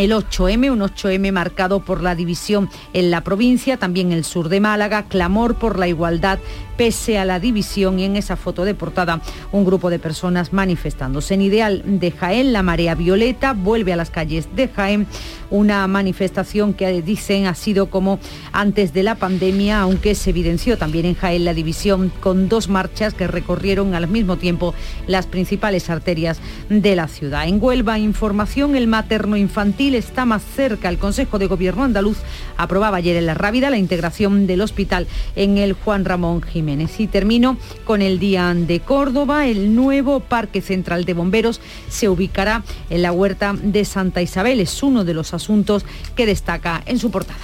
el 8M, un 8M marcado por la división en la provincia, también el sur de Málaga, clamor por la igualdad pese a la división y en esa foto de portada un grupo de personas manifestándose. En Ideal de Jaén, la marea violeta vuelve a las calles de Jaén, una manifestación que dicen ha sido como antes de la pandemia, aunque se evidenció también en Jaén la división con dos marchas que recorrieron al mismo tiempo las principales arterias de la ciudad. En Huelva, información, el materno infantil está más cerca. El Consejo de Gobierno andaluz aprobaba ayer en la Rábida la integración del hospital en el Juan Ramón Jiménez. Y termino con el Día de Córdoba. El nuevo Parque Central de Bomberos se ubicará en la huerta de Santa Isabel. Es uno de los asuntos que destaca en su portada.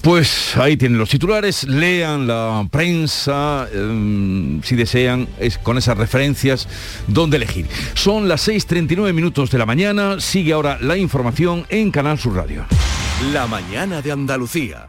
Pues ahí tienen los titulares, lean la prensa, em, si desean, es, con esas referencias, dónde elegir. Son las 6.39 minutos de la mañana, sigue ahora la información en Canal Sur Radio. La mañana de Andalucía.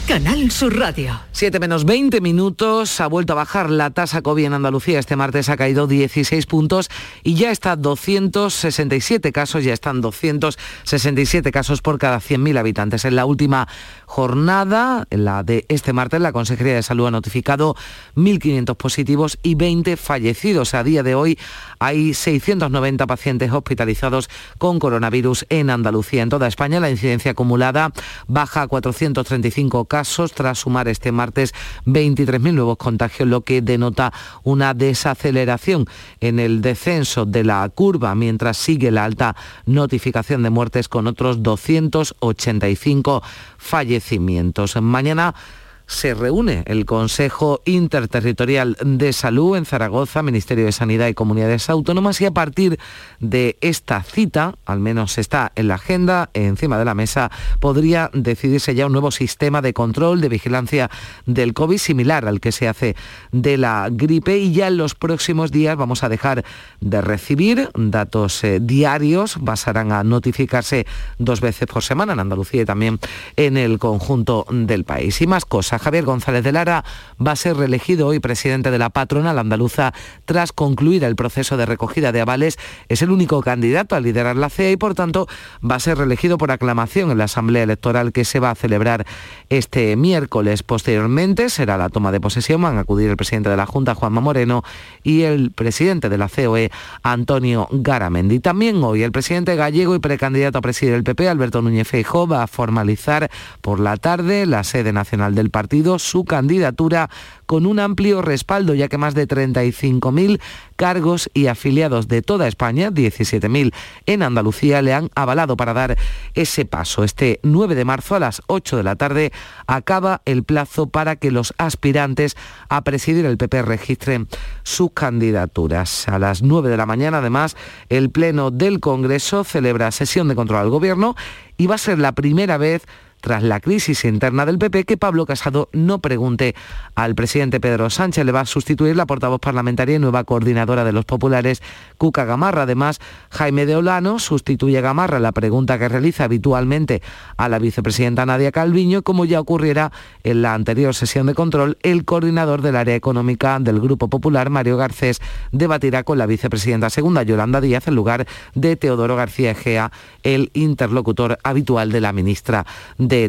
Canal Sur Radio. 7 menos 20 minutos, ha vuelto a bajar la tasa COVID en Andalucía. Este martes ha caído 16 puntos y ya está 267 casos, ya están 267 casos por cada 100.000 habitantes. En la última jornada, en la de este martes, la Consejería de Salud ha notificado 1.500 positivos y 20 fallecidos. A día de hoy hay 690 pacientes hospitalizados con coronavirus en Andalucía. En toda España la incidencia acumulada baja a 435 casos tras sumar este martes 23.000 nuevos contagios, lo que denota una desaceleración en el descenso de la curva, mientras sigue la alta notificación de muertes con otros 285 fallecimientos. Mañana se reúne el Consejo Interterritorial de Salud en Zaragoza, Ministerio de Sanidad y Comunidades Autónomas y a partir de esta cita, al menos está en la agenda, encima de la mesa, podría decidirse ya un nuevo sistema de control, de vigilancia del COVID similar al que se hace de la gripe y ya en los próximos días vamos a dejar de recibir datos eh, diarios, pasarán a notificarse dos veces por semana en Andalucía y también en el conjunto del país. Y más cosas. Javier González de Lara va a ser reelegido hoy presidente de la patronal andaluza tras concluir el proceso de recogida de avales. Es el único candidato a liderar la CEA y por tanto va a ser reelegido por aclamación en la Asamblea Electoral que se va a celebrar este miércoles. Posteriormente será la toma de posesión, van a acudir el presidente de la Junta, Juanma Moreno, y el presidente de la COE, Antonio Garamendi. También hoy el presidente gallego y precandidato a presidir el PP, Alberto Núñez Feijóo, va a formalizar por la tarde la sede nacional del partido su candidatura con un amplio respaldo, ya que más de 35.000 cargos y afiliados de toda España, 17.000 en Andalucía, le han avalado para dar ese paso. Este 9 de marzo a las 8 de la tarde acaba el plazo para que los aspirantes a presidir el PP registren sus candidaturas. A las 9 de la mañana, además, el Pleno del Congreso celebra sesión de control al Gobierno y va a ser la primera vez tras la crisis interna del PP que Pablo Casado no pregunte al presidente Pedro Sánchez. Le va a sustituir la portavoz parlamentaria y nueva coordinadora de los populares, Cuca Gamarra. Además, Jaime de Olano sustituye a Gamarra la pregunta que realiza habitualmente a la vicepresidenta Nadia Calviño, como ya ocurriera en la anterior sesión de control, el coordinador del área económica del Grupo Popular, Mario Garcés, debatirá con la vicepresidenta segunda, Yolanda Díaz, en lugar de Teodoro García Egea, el interlocutor habitual de la ministra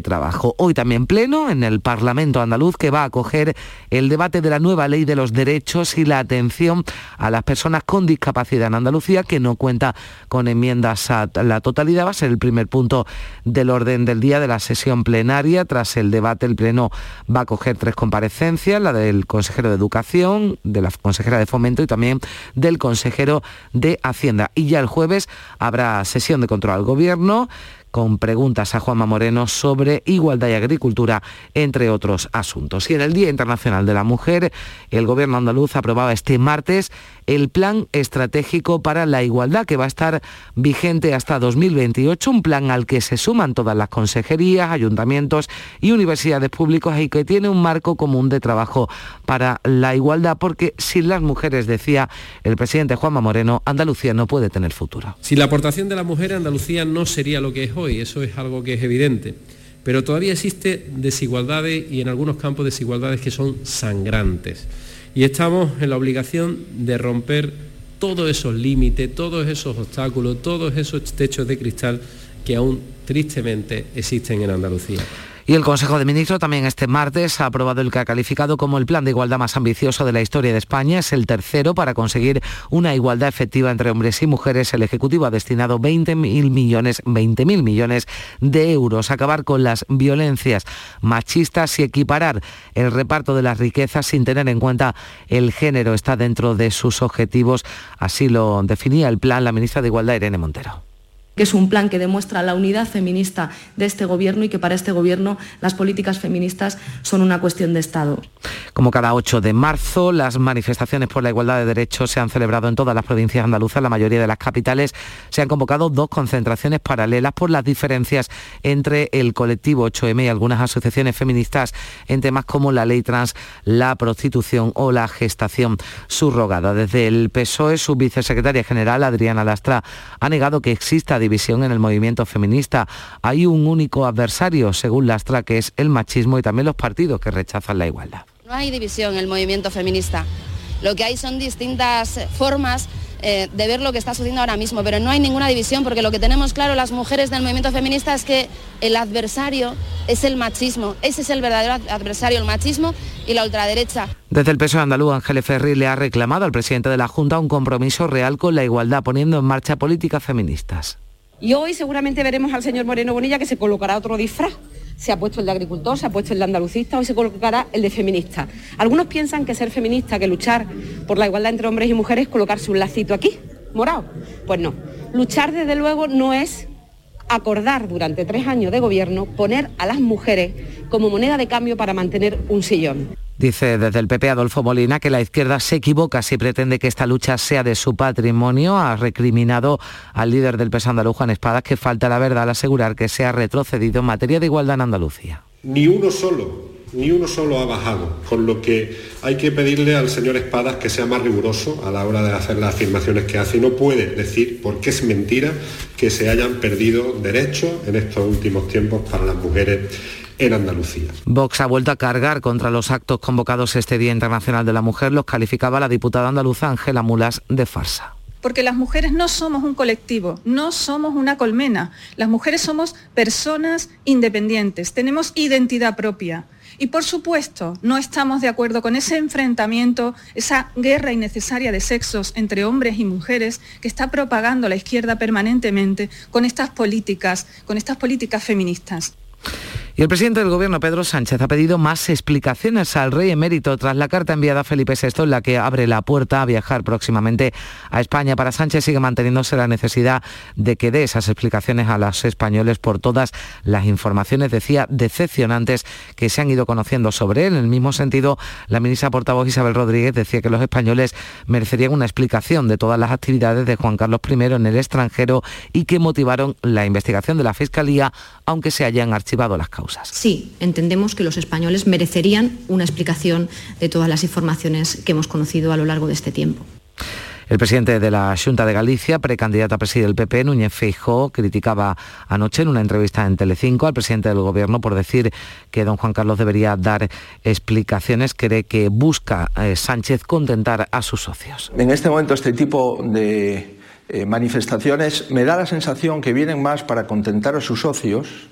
trabajo. Hoy también pleno en el Parlamento andaluz que va a acoger el debate de la nueva ley de los derechos y la atención a las personas con discapacidad en Andalucía que no cuenta con enmiendas a la totalidad. Va a ser el primer punto del orden del día de la sesión plenaria. Tras el debate, el Pleno va a acoger tres comparecencias, la del consejero de Educación, de la consejera de Fomento y también del consejero de Hacienda. Y ya el jueves habrá sesión de control al Gobierno con preguntas a Juanma Moreno sobre igualdad y agricultura, entre otros asuntos. Y en el Día Internacional de la Mujer, el Gobierno andaluz aprobaba este martes el Plan Estratégico para la Igualdad, que va a estar vigente hasta 2028, un plan al que se suman todas las consejerías, ayuntamientos y universidades públicas y que tiene un marco común de trabajo para la igualdad, porque sin las mujeres, decía el presidente Juanma Moreno, Andalucía no puede tener futuro. Sin la aportación de las mujeres, Andalucía no sería lo que es hoy, eso es algo que es evidente. Pero todavía existe desigualdades y en algunos campos desigualdades que son sangrantes. Y estamos en la obligación de romper todos esos límites, todos esos obstáculos, todos esos techos de cristal que aún tristemente existen en Andalucía. Y el Consejo de Ministros también este martes ha aprobado el que ha calificado como el plan de igualdad más ambicioso de la historia de España. Es el tercero para conseguir una igualdad efectiva entre hombres y mujeres. El Ejecutivo ha destinado 20.000 millones, 20.000 millones de euros a acabar con las violencias machistas y equiparar el reparto de las riquezas sin tener en cuenta el género. Está dentro de sus objetivos. Así lo definía el plan la ministra de Igualdad, Irene Montero que es un plan que demuestra la unidad feminista de este Gobierno y que para este Gobierno las políticas feministas son una cuestión de Estado. Como cada 8 de marzo, las manifestaciones por la igualdad de derechos se han celebrado en todas las provincias andaluzas. La mayoría de las capitales se han convocado dos concentraciones paralelas por las diferencias entre el colectivo 8M y algunas asociaciones feministas en temas como la ley trans, la prostitución o la gestación subrogada. Desde el PSOE, su vicesecretaria general, Adriana Lastra, ha negado que exista división en el movimiento feminista. Hay un único adversario, según Lastra, que es el machismo y también los partidos que rechazan la igualdad. No hay división en el movimiento feminista. Lo que hay son distintas formas eh, de ver lo que está sucediendo ahora mismo, pero no hay ninguna división porque lo que tenemos claro las mujeres del movimiento feminista es que el adversario es el machismo, ese es el verdadero adversario, el machismo y la ultraderecha. Desde el PSOE andaluz, Ángeles Ferri le ha reclamado al presidente de la Junta un compromiso real con la igualdad, poniendo en marcha políticas feministas. Y hoy seguramente veremos al señor Moreno Bonilla que se colocará otro disfraz. Se ha puesto el de agricultor, se ha puesto el de andalucista, hoy se colocará el de feminista. Algunos piensan que ser feminista, que luchar por la igualdad entre hombres y mujeres es colocarse un lacito aquí, morado. Pues no. Luchar desde luego no es acordar durante tres años de gobierno poner a las mujeres como moneda de cambio para mantener un sillón. Dice desde el PP Adolfo Molina que la izquierda se equivoca si pretende que esta lucha sea de su patrimonio. Ha recriminado al líder del PES andaluz, Juan Espadas, que falta la verdad al asegurar que se ha retrocedido en materia de igualdad en Andalucía. Ni uno solo, ni uno solo ha bajado, con lo que hay que pedirle al señor Espadas que sea más riguroso a la hora de hacer las afirmaciones que hace y no puede decir, porque es mentira, que se hayan perdido derechos en estos últimos tiempos para las mujeres en Andalucía. Vox ha vuelto a cargar contra los actos convocados este Día Internacional de la Mujer, los calificaba la diputada andaluza Ángela Mulas de farsa porque las mujeres no somos un colectivo, no somos una colmena. Las mujeres somos personas independientes, tenemos identidad propia. Y por supuesto, no estamos de acuerdo con ese enfrentamiento, esa guerra innecesaria de sexos entre hombres y mujeres que está propagando la izquierda permanentemente con estas políticas, con estas políticas feministas. Y el presidente del Gobierno, Pedro Sánchez, ha pedido más explicaciones al rey emérito tras la carta enviada a Felipe VI en la que abre la puerta a viajar próximamente a España. Para Sánchez sigue manteniéndose la necesidad de que dé esas explicaciones a los españoles por todas las informaciones, decía, decepcionantes que se han ido conociendo sobre él. En el mismo sentido, la ministra portavoz Isabel Rodríguez decía que los españoles merecerían una explicación de todas las actividades de Juan Carlos I en el extranjero y que motivaron la investigación de la Fiscalía, aunque se hayan archivado las causas. Sí, entendemos que los españoles merecerían una explicación de todas las informaciones que hemos conocido a lo largo de este tiempo. El presidente de la Junta de Galicia, precandidato a presidir el PP, Núñez Feijó, criticaba anoche en una entrevista en Telecinco al presidente del Gobierno por decir que don Juan Carlos debería dar explicaciones. Cree que busca eh, Sánchez contentar a sus socios. En este momento este tipo de eh, manifestaciones me da la sensación que vienen más para contentar a sus socios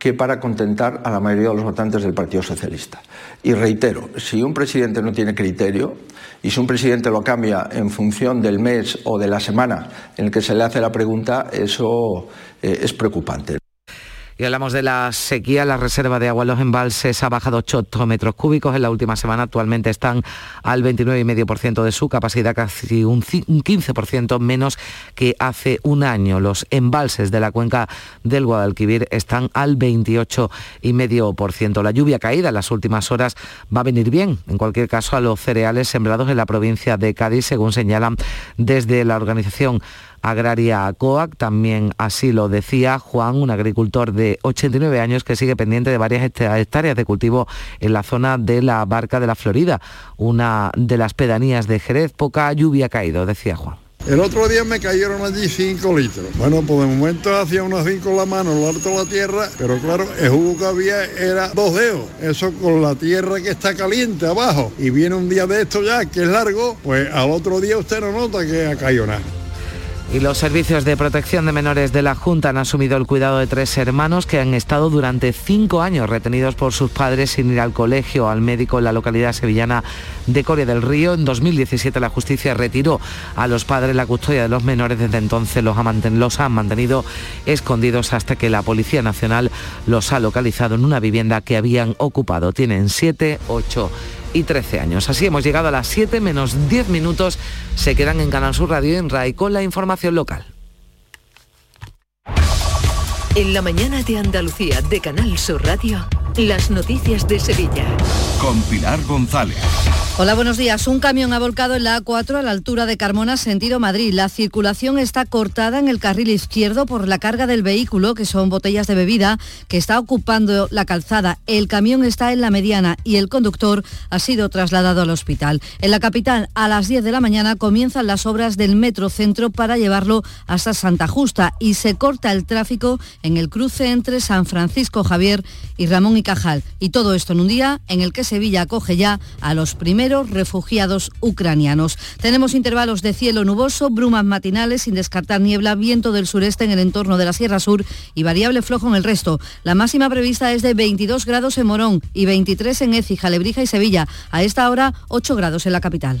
que para contentar a la mayoría de los votantes del Partido Socialista. Y reitero, si un presidente no tiene criterio y si un presidente lo cambia en función del mes o de la semana en el que se le hace la pregunta, eso eh, es preocupante. Y hablamos de la sequía, la reserva de agua en los embalses ha bajado 8 metros cúbicos en la última semana, actualmente están al 29,5% de su capacidad, casi un 15% menos que hace un año. Los embalses de la cuenca del Guadalquivir están al 28,5%. La lluvia caída en las últimas horas va a venir bien, en cualquier caso, a los cereales sembrados en la provincia de Cádiz, según señalan desde la organización agraria COAC. También así lo decía Juan, un agricultor de 89 años que sigue pendiente de varias hectáreas de cultivo en la zona de la Barca de la Florida, una de las pedanías de Jerez. Poca lluvia ha caído, decía Juan. El otro día me cayeron allí 5 litros. Bueno, pues de momento hacía unos 5 la mano, lo alto la tierra, pero claro, el jugo que había era dos dedos. Eso con la tierra que está caliente abajo. Y viene un día de esto ya, que es largo, pues al otro día usted no nota que ha caído nada. Y los servicios de protección de menores de la Junta han asumido el cuidado de tres hermanos que han estado durante cinco años retenidos por sus padres sin ir al colegio o al médico en la localidad sevillana de Coria del Río. En 2017 la justicia retiró a los padres la custodia de los menores. Desde entonces los, los han mantenido escondidos hasta que la Policía Nacional los ha localizado en una vivienda que habían ocupado. Tienen siete, ocho y 13 años. Así hemos llegado a las 7 menos 10 minutos. Se quedan en Canal Sur Radio en RAI con la información local. En la mañana de Andalucía de Canal Sur Radio, las noticias de Sevilla. Con Pilar González. Hola, buenos días. Un camión ha volcado en la A4 a la altura de Carmona, sentido Madrid. La circulación está cortada en el carril izquierdo por la carga del vehículo, que son botellas de bebida, que está ocupando la calzada. El camión está en la mediana y el conductor ha sido trasladado al hospital. En la capital, a las 10 de la mañana, comienzan las obras del Metro Centro para llevarlo hasta Santa Justa y se corta el tráfico en el cruce entre San Francisco Javier y Ramón y Cajal. Y todo esto en un día en el que Sevilla acoge ya a los primeros refugiados ucranianos. Tenemos intervalos de cielo nuboso, brumas matinales sin descartar niebla, viento del sureste en el entorno de la Sierra Sur y variable flojo en el resto. La máxima prevista es de 22 grados en Morón y 23 en Écija, Lebrija y Sevilla. A esta hora 8 grados en la capital.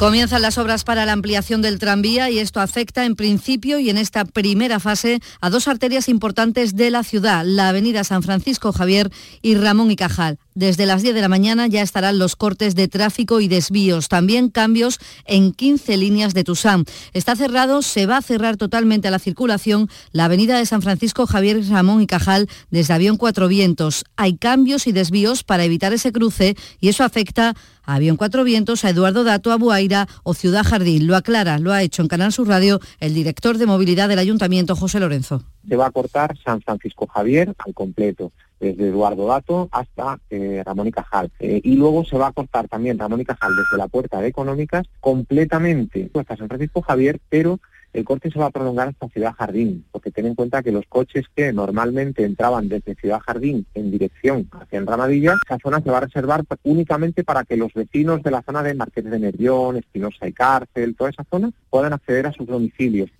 Comienzan las obras para la ampliación del tranvía y esto afecta en principio y en esta primera fase a dos arterias importantes de la ciudad, la avenida San Francisco Javier y Ramón y Cajal. Desde las 10 de la mañana ya estarán los cortes de tráfico y desvíos, también cambios en 15 líneas de Tusán. Está cerrado, se va a cerrar totalmente a la circulación la avenida de San Francisco Javier Ramón y Cajal desde Avión Cuatro Vientos. Hay cambios y desvíos para evitar ese cruce y eso afecta Avión Cuatro Vientos, a Eduardo Dato, a Buaira o Ciudad Jardín. Lo aclara, lo ha hecho en Canal Sur Radio el director de movilidad del Ayuntamiento, José Lorenzo. Se va a cortar San Francisco Javier al completo desde Eduardo Dato hasta eh, Ramón y Cajal. Eh, y luego se va a cortar también Ramón y Cajal desde la puerta de Económicas completamente hasta San Francisco Javier, pero el corte se va a prolongar hasta Ciudad Jardín, porque ten en cuenta que los coches que normalmente entraban desde Ciudad Jardín en dirección hacia Enramadilla, esa zona se va a reservar únicamente para que los vecinos de la zona de Marqués de Nervión, Espinosa y Cárcel, toda esa zona, puedan acceder a sus domicilios.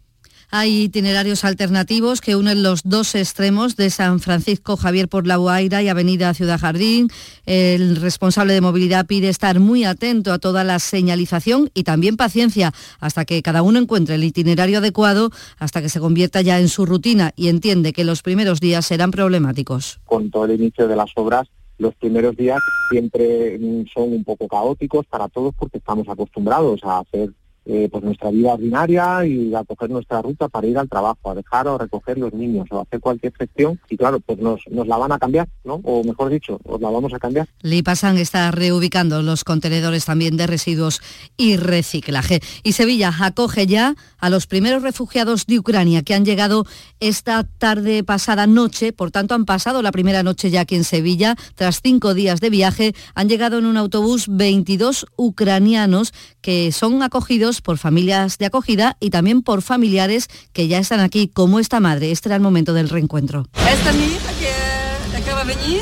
Hay itinerarios alternativos que unen los dos extremos de San Francisco Javier por la Guaira y Avenida Ciudad Jardín. El responsable de movilidad pide estar muy atento a toda la señalización y también paciencia hasta que cada uno encuentre el itinerario adecuado, hasta que se convierta ya en su rutina y entiende que los primeros días serán problemáticos. Con todo el inicio de las obras los primeros días siempre son un poco caóticos para todos porque estamos acostumbrados a hacer eh, pues nuestra vida ordinaria y a coger nuestra ruta para ir al trabajo, a dejar o recoger los niños o hacer cualquier gestión y claro, pues nos, la van a cambiar, ¿no? O mejor dicho, os la vamos a cambiar. Lipasan está reubicando los contenedores también de residuos y reciclaje. Y Sevilla acoge ya a los primeros refugiados de Ucrania que han llegado esta tarde pasada noche, por tanto han pasado la primera noche ya aquí en Sevilla, tras cinco días de viaje, han llegado en un autobús 22 ucranianos que son acogidos por familias de acogida y también por familiares que ya están aquí, como esta madre. Este era el momento del reencuentro. Esta mi hija que acaba de venir,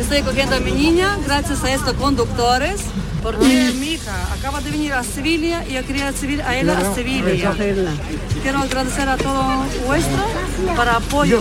estoy cogiendo a mi niña gracias a estos conductores, porque mi hija acaba de venir a Sevilla y yo quería recibir a ella a Sevilla. Quiero agradecer a todo vuestro para apoyo,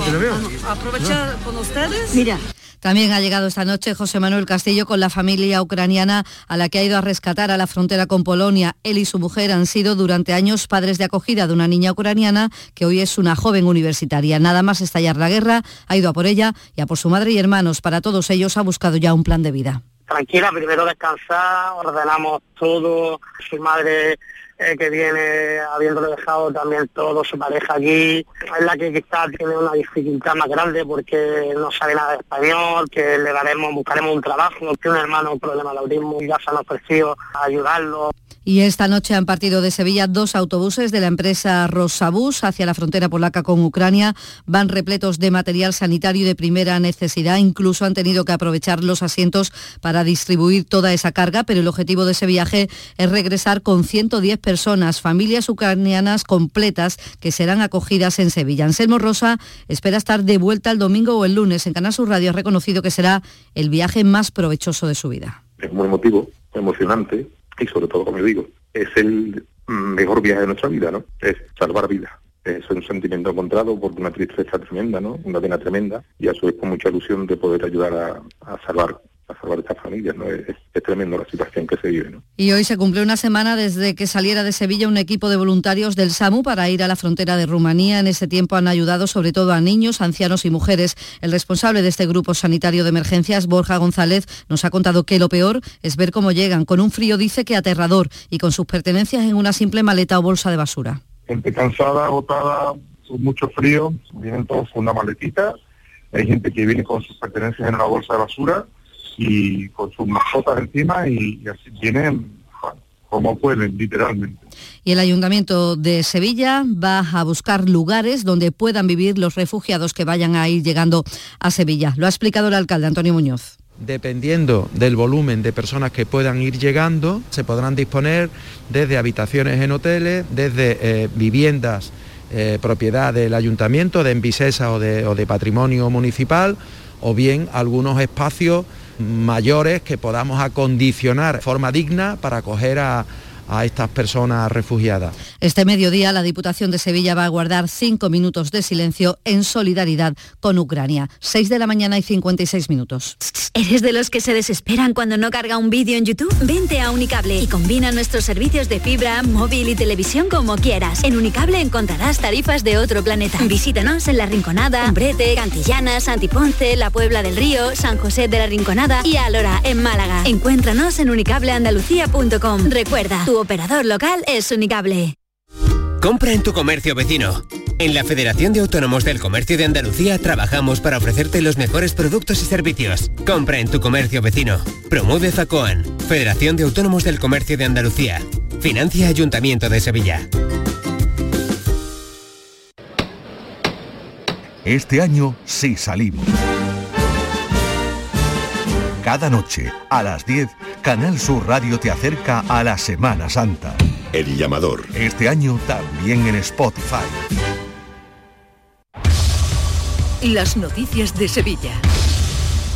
aprovechar con ustedes. Mira. También ha llegado esta noche José Manuel Castillo con la familia ucraniana a la que ha ido a rescatar a la frontera con Polonia. Él y su mujer han sido durante años padres de acogida de una niña ucraniana que hoy es una joven universitaria. Nada más estallar la guerra, ha ido a por ella y a por su madre y hermanos. Para todos ellos ha buscado ya un plan de vida. Tranquila, primero descansar, ordenamos todo, su madre eh, que viene habiéndole dejado también todo su pareja aquí, es la que quizás tiene una dificultad más grande porque no sabe nada de español, que le daremos, buscaremos un trabajo, tiene un hermano un problema de autismo y ya se han ofrecido a ayudarlo. Y esta noche han partido de Sevilla dos autobuses de la empresa Rosabus hacia la frontera polaca con Ucrania. Van repletos de material sanitario de primera necesidad. Incluso han tenido que aprovechar los asientos para distribuir toda esa carga, pero el objetivo de ese viaje es regresar con 110 personas, familias ucranianas completas que serán acogidas en Sevilla. Anselmo Rosa espera estar de vuelta el domingo o el lunes. En Canal Sur Radio ha reconocido que será el viaje más provechoso de su vida. Es muy emotivo, emocionante y sobre todo, como digo, es el mejor viaje de nuestra vida, ¿no? Es salvar vidas. Es un sentimiento encontrado porque una tristeza tremenda, ¿no? Una pena tremenda y a su vez con mucha ilusión de poder ayudar a, a salvar a salvar estas familias, ¿no? Es, es, tremendo la situación que se vive, ¿no? Y hoy se cumple una semana desde que saliera de Sevilla un equipo de voluntarios del SAMU para ir a la frontera de Rumanía. En ese tiempo han ayudado sobre todo a niños, ancianos y mujeres. El responsable de este grupo sanitario de emergencias, Borja González, nos ha contado que lo peor es ver cómo llegan, con un frío dice que aterrador y con sus pertenencias en una simple maleta o bolsa de basura. Gente cansada, agotada, con mucho frío, vienen todos con una maletita, hay gente que viene con sus pertenencias en una bolsa de basura y con sus mascotas encima y, y así vienen bueno, como pueden, literalmente. Y el Ayuntamiento de Sevilla va a buscar lugares donde puedan vivir los refugiados que vayan a ir llegando a Sevilla. Lo ha explicado el alcalde Antonio Muñoz. Dependiendo del volumen de personas que puedan ir llegando, se podrán disponer desde habitaciones en hoteles, desde eh, viviendas eh, propiedad del ayuntamiento, de Envisesa o de, o de patrimonio municipal, o bien algunos espacios mayores que podamos acondicionar de forma digna para acoger a, a estas personas refugiadas. Este mediodía la Diputación de Sevilla va a guardar cinco minutos de silencio en solidaridad con Ucrania. Seis de la mañana y 56 minutos. ¿Eres de los que se desesperan cuando no carga un vídeo en YouTube? Vente a Unicable y combina nuestros servicios de fibra, móvil y televisión como quieras. En Unicable encontrarás tarifas de otro planeta. Visítanos en La Rinconada, Umbrete, Cantillana, Santiponce, La Puebla del Río, San José de la Rinconada y Alora, en Málaga. Encuéntranos en unicableandalucía.com. Recuerda, tu operador local es Unicable. Compra en tu comercio vecino. En la Federación de Autónomos del Comercio de Andalucía trabajamos para ofrecerte los mejores productos y servicios. Compra en tu comercio vecino. Promueve FACOAN, Federación de Autónomos del Comercio de Andalucía. Financia Ayuntamiento de Sevilla. Este año sí salimos. Cada noche, a las 10, Canal Sur Radio te acerca a la Semana Santa. El llamador. Este año también en Spotify. Las noticias de Sevilla.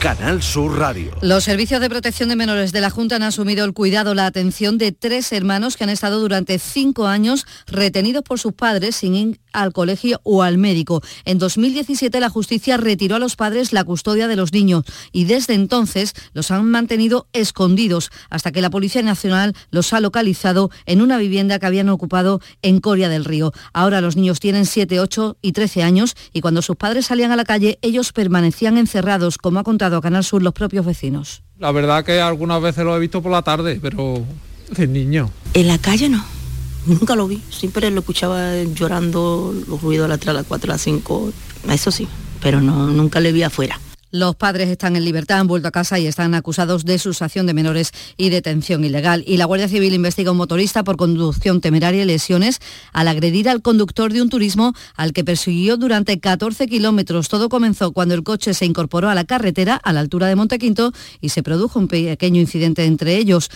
Canal Sur Radio. Los servicios de protección de menores de la Junta han asumido el cuidado, la atención de tres hermanos que han estado durante cinco años retenidos por sus padres sin ir al colegio o al médico. En 2017 la justicia retiró a los padres la custodia de los niños y desde entonces los han mantenido escondidos hasta que la Policía Nacional los ha localizado en una vivienda que habían ocupado en Coria del Río. Ahora los niños tienen 7, 8 y 13 años y cuando sus padres salían a la calle ellos permanecían encerrados, como ha contado a Canal Sur los propios vecinos. La verdad que algunas veces lo he visto por la tarde, pero de niño. En la calle no. Nunca lo vi, siempre lo escuchaba llorando, los ruidos a las 3, a las 4, a las 5, eso sí, pero no, nunca le vi afuera. Los padres están en libertad, han vuelto a casa y están acusados de sustracción de menores y detención ilegal. Y la Guardia Civil investiga a un motorista por conducción temeraria y lesiones al agredir al conductor de un turismo al que persiguió durante 14 kilómetros. Todo comenzó cuando el coche se incorporó a la carretera a la altura de Montequinto y se produjo un pequeño incidente entre ellos.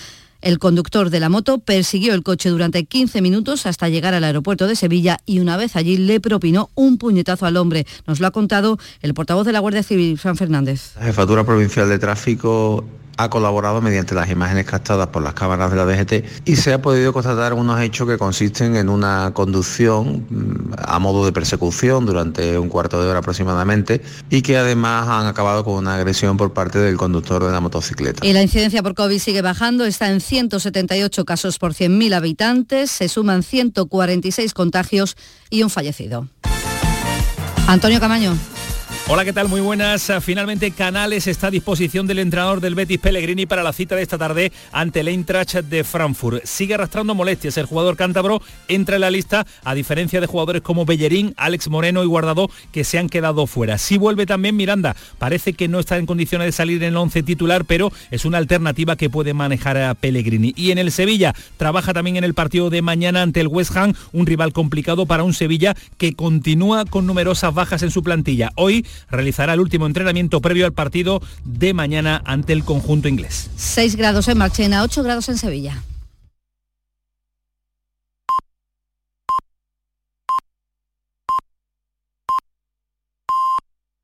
El conductor de la moto persiguió el coche durante 15 minutos hasta llegar al aeropuerto de Sevilla y una vez allí le propinó un puñetazo al hombre. Nos lo ha contado el portavoz de la Guardia Civil, Fran Fernández. La Jefatura Provincial de Tráfico ha colaborado mediante las imágenes captadas por las cámaras de la DGT y se ha podido constatar unos hechos que consisten en una conducción mm, a modo de persecución durante un cuarto de hora aproximadamente y que además han acabado con una agresión por parte del conductor de la motocicleta. Y la incidencia por COVID sigue bajando, está en 178 casos por 100.000 habitantes, se suman 146 contagios y un fallecido. Antonio Camaño. Hola, ¿qué tal? Muy buenas. Finalmente Canales está a disposición del entrenador del Betis Pellegrini para la cita de esta tarde ante el Eintracht de Frankfurt. Sigue arrastrando molestias. El jugador cántabro entra en la lista a diferencia de jugadores como Bellerín, Alex Moreno y Guardado que se han quedado fuera. Sí vuelve también Miranda. Parece que no está en condiciones de salir en el once titular, pero es una alternativa que puede manejar a Pellegrini. Y en el Sevilla trabaja también en el partido de mañana ante el West Ham, un rival complicado para un Sevilla que continúa con numerosas bajas en su plantilla. Hoy realizará el último entrenamiento previo al partido de mañana ante el conjunto inglés. 6 grados en Marchena, 8 grados en Sevilla.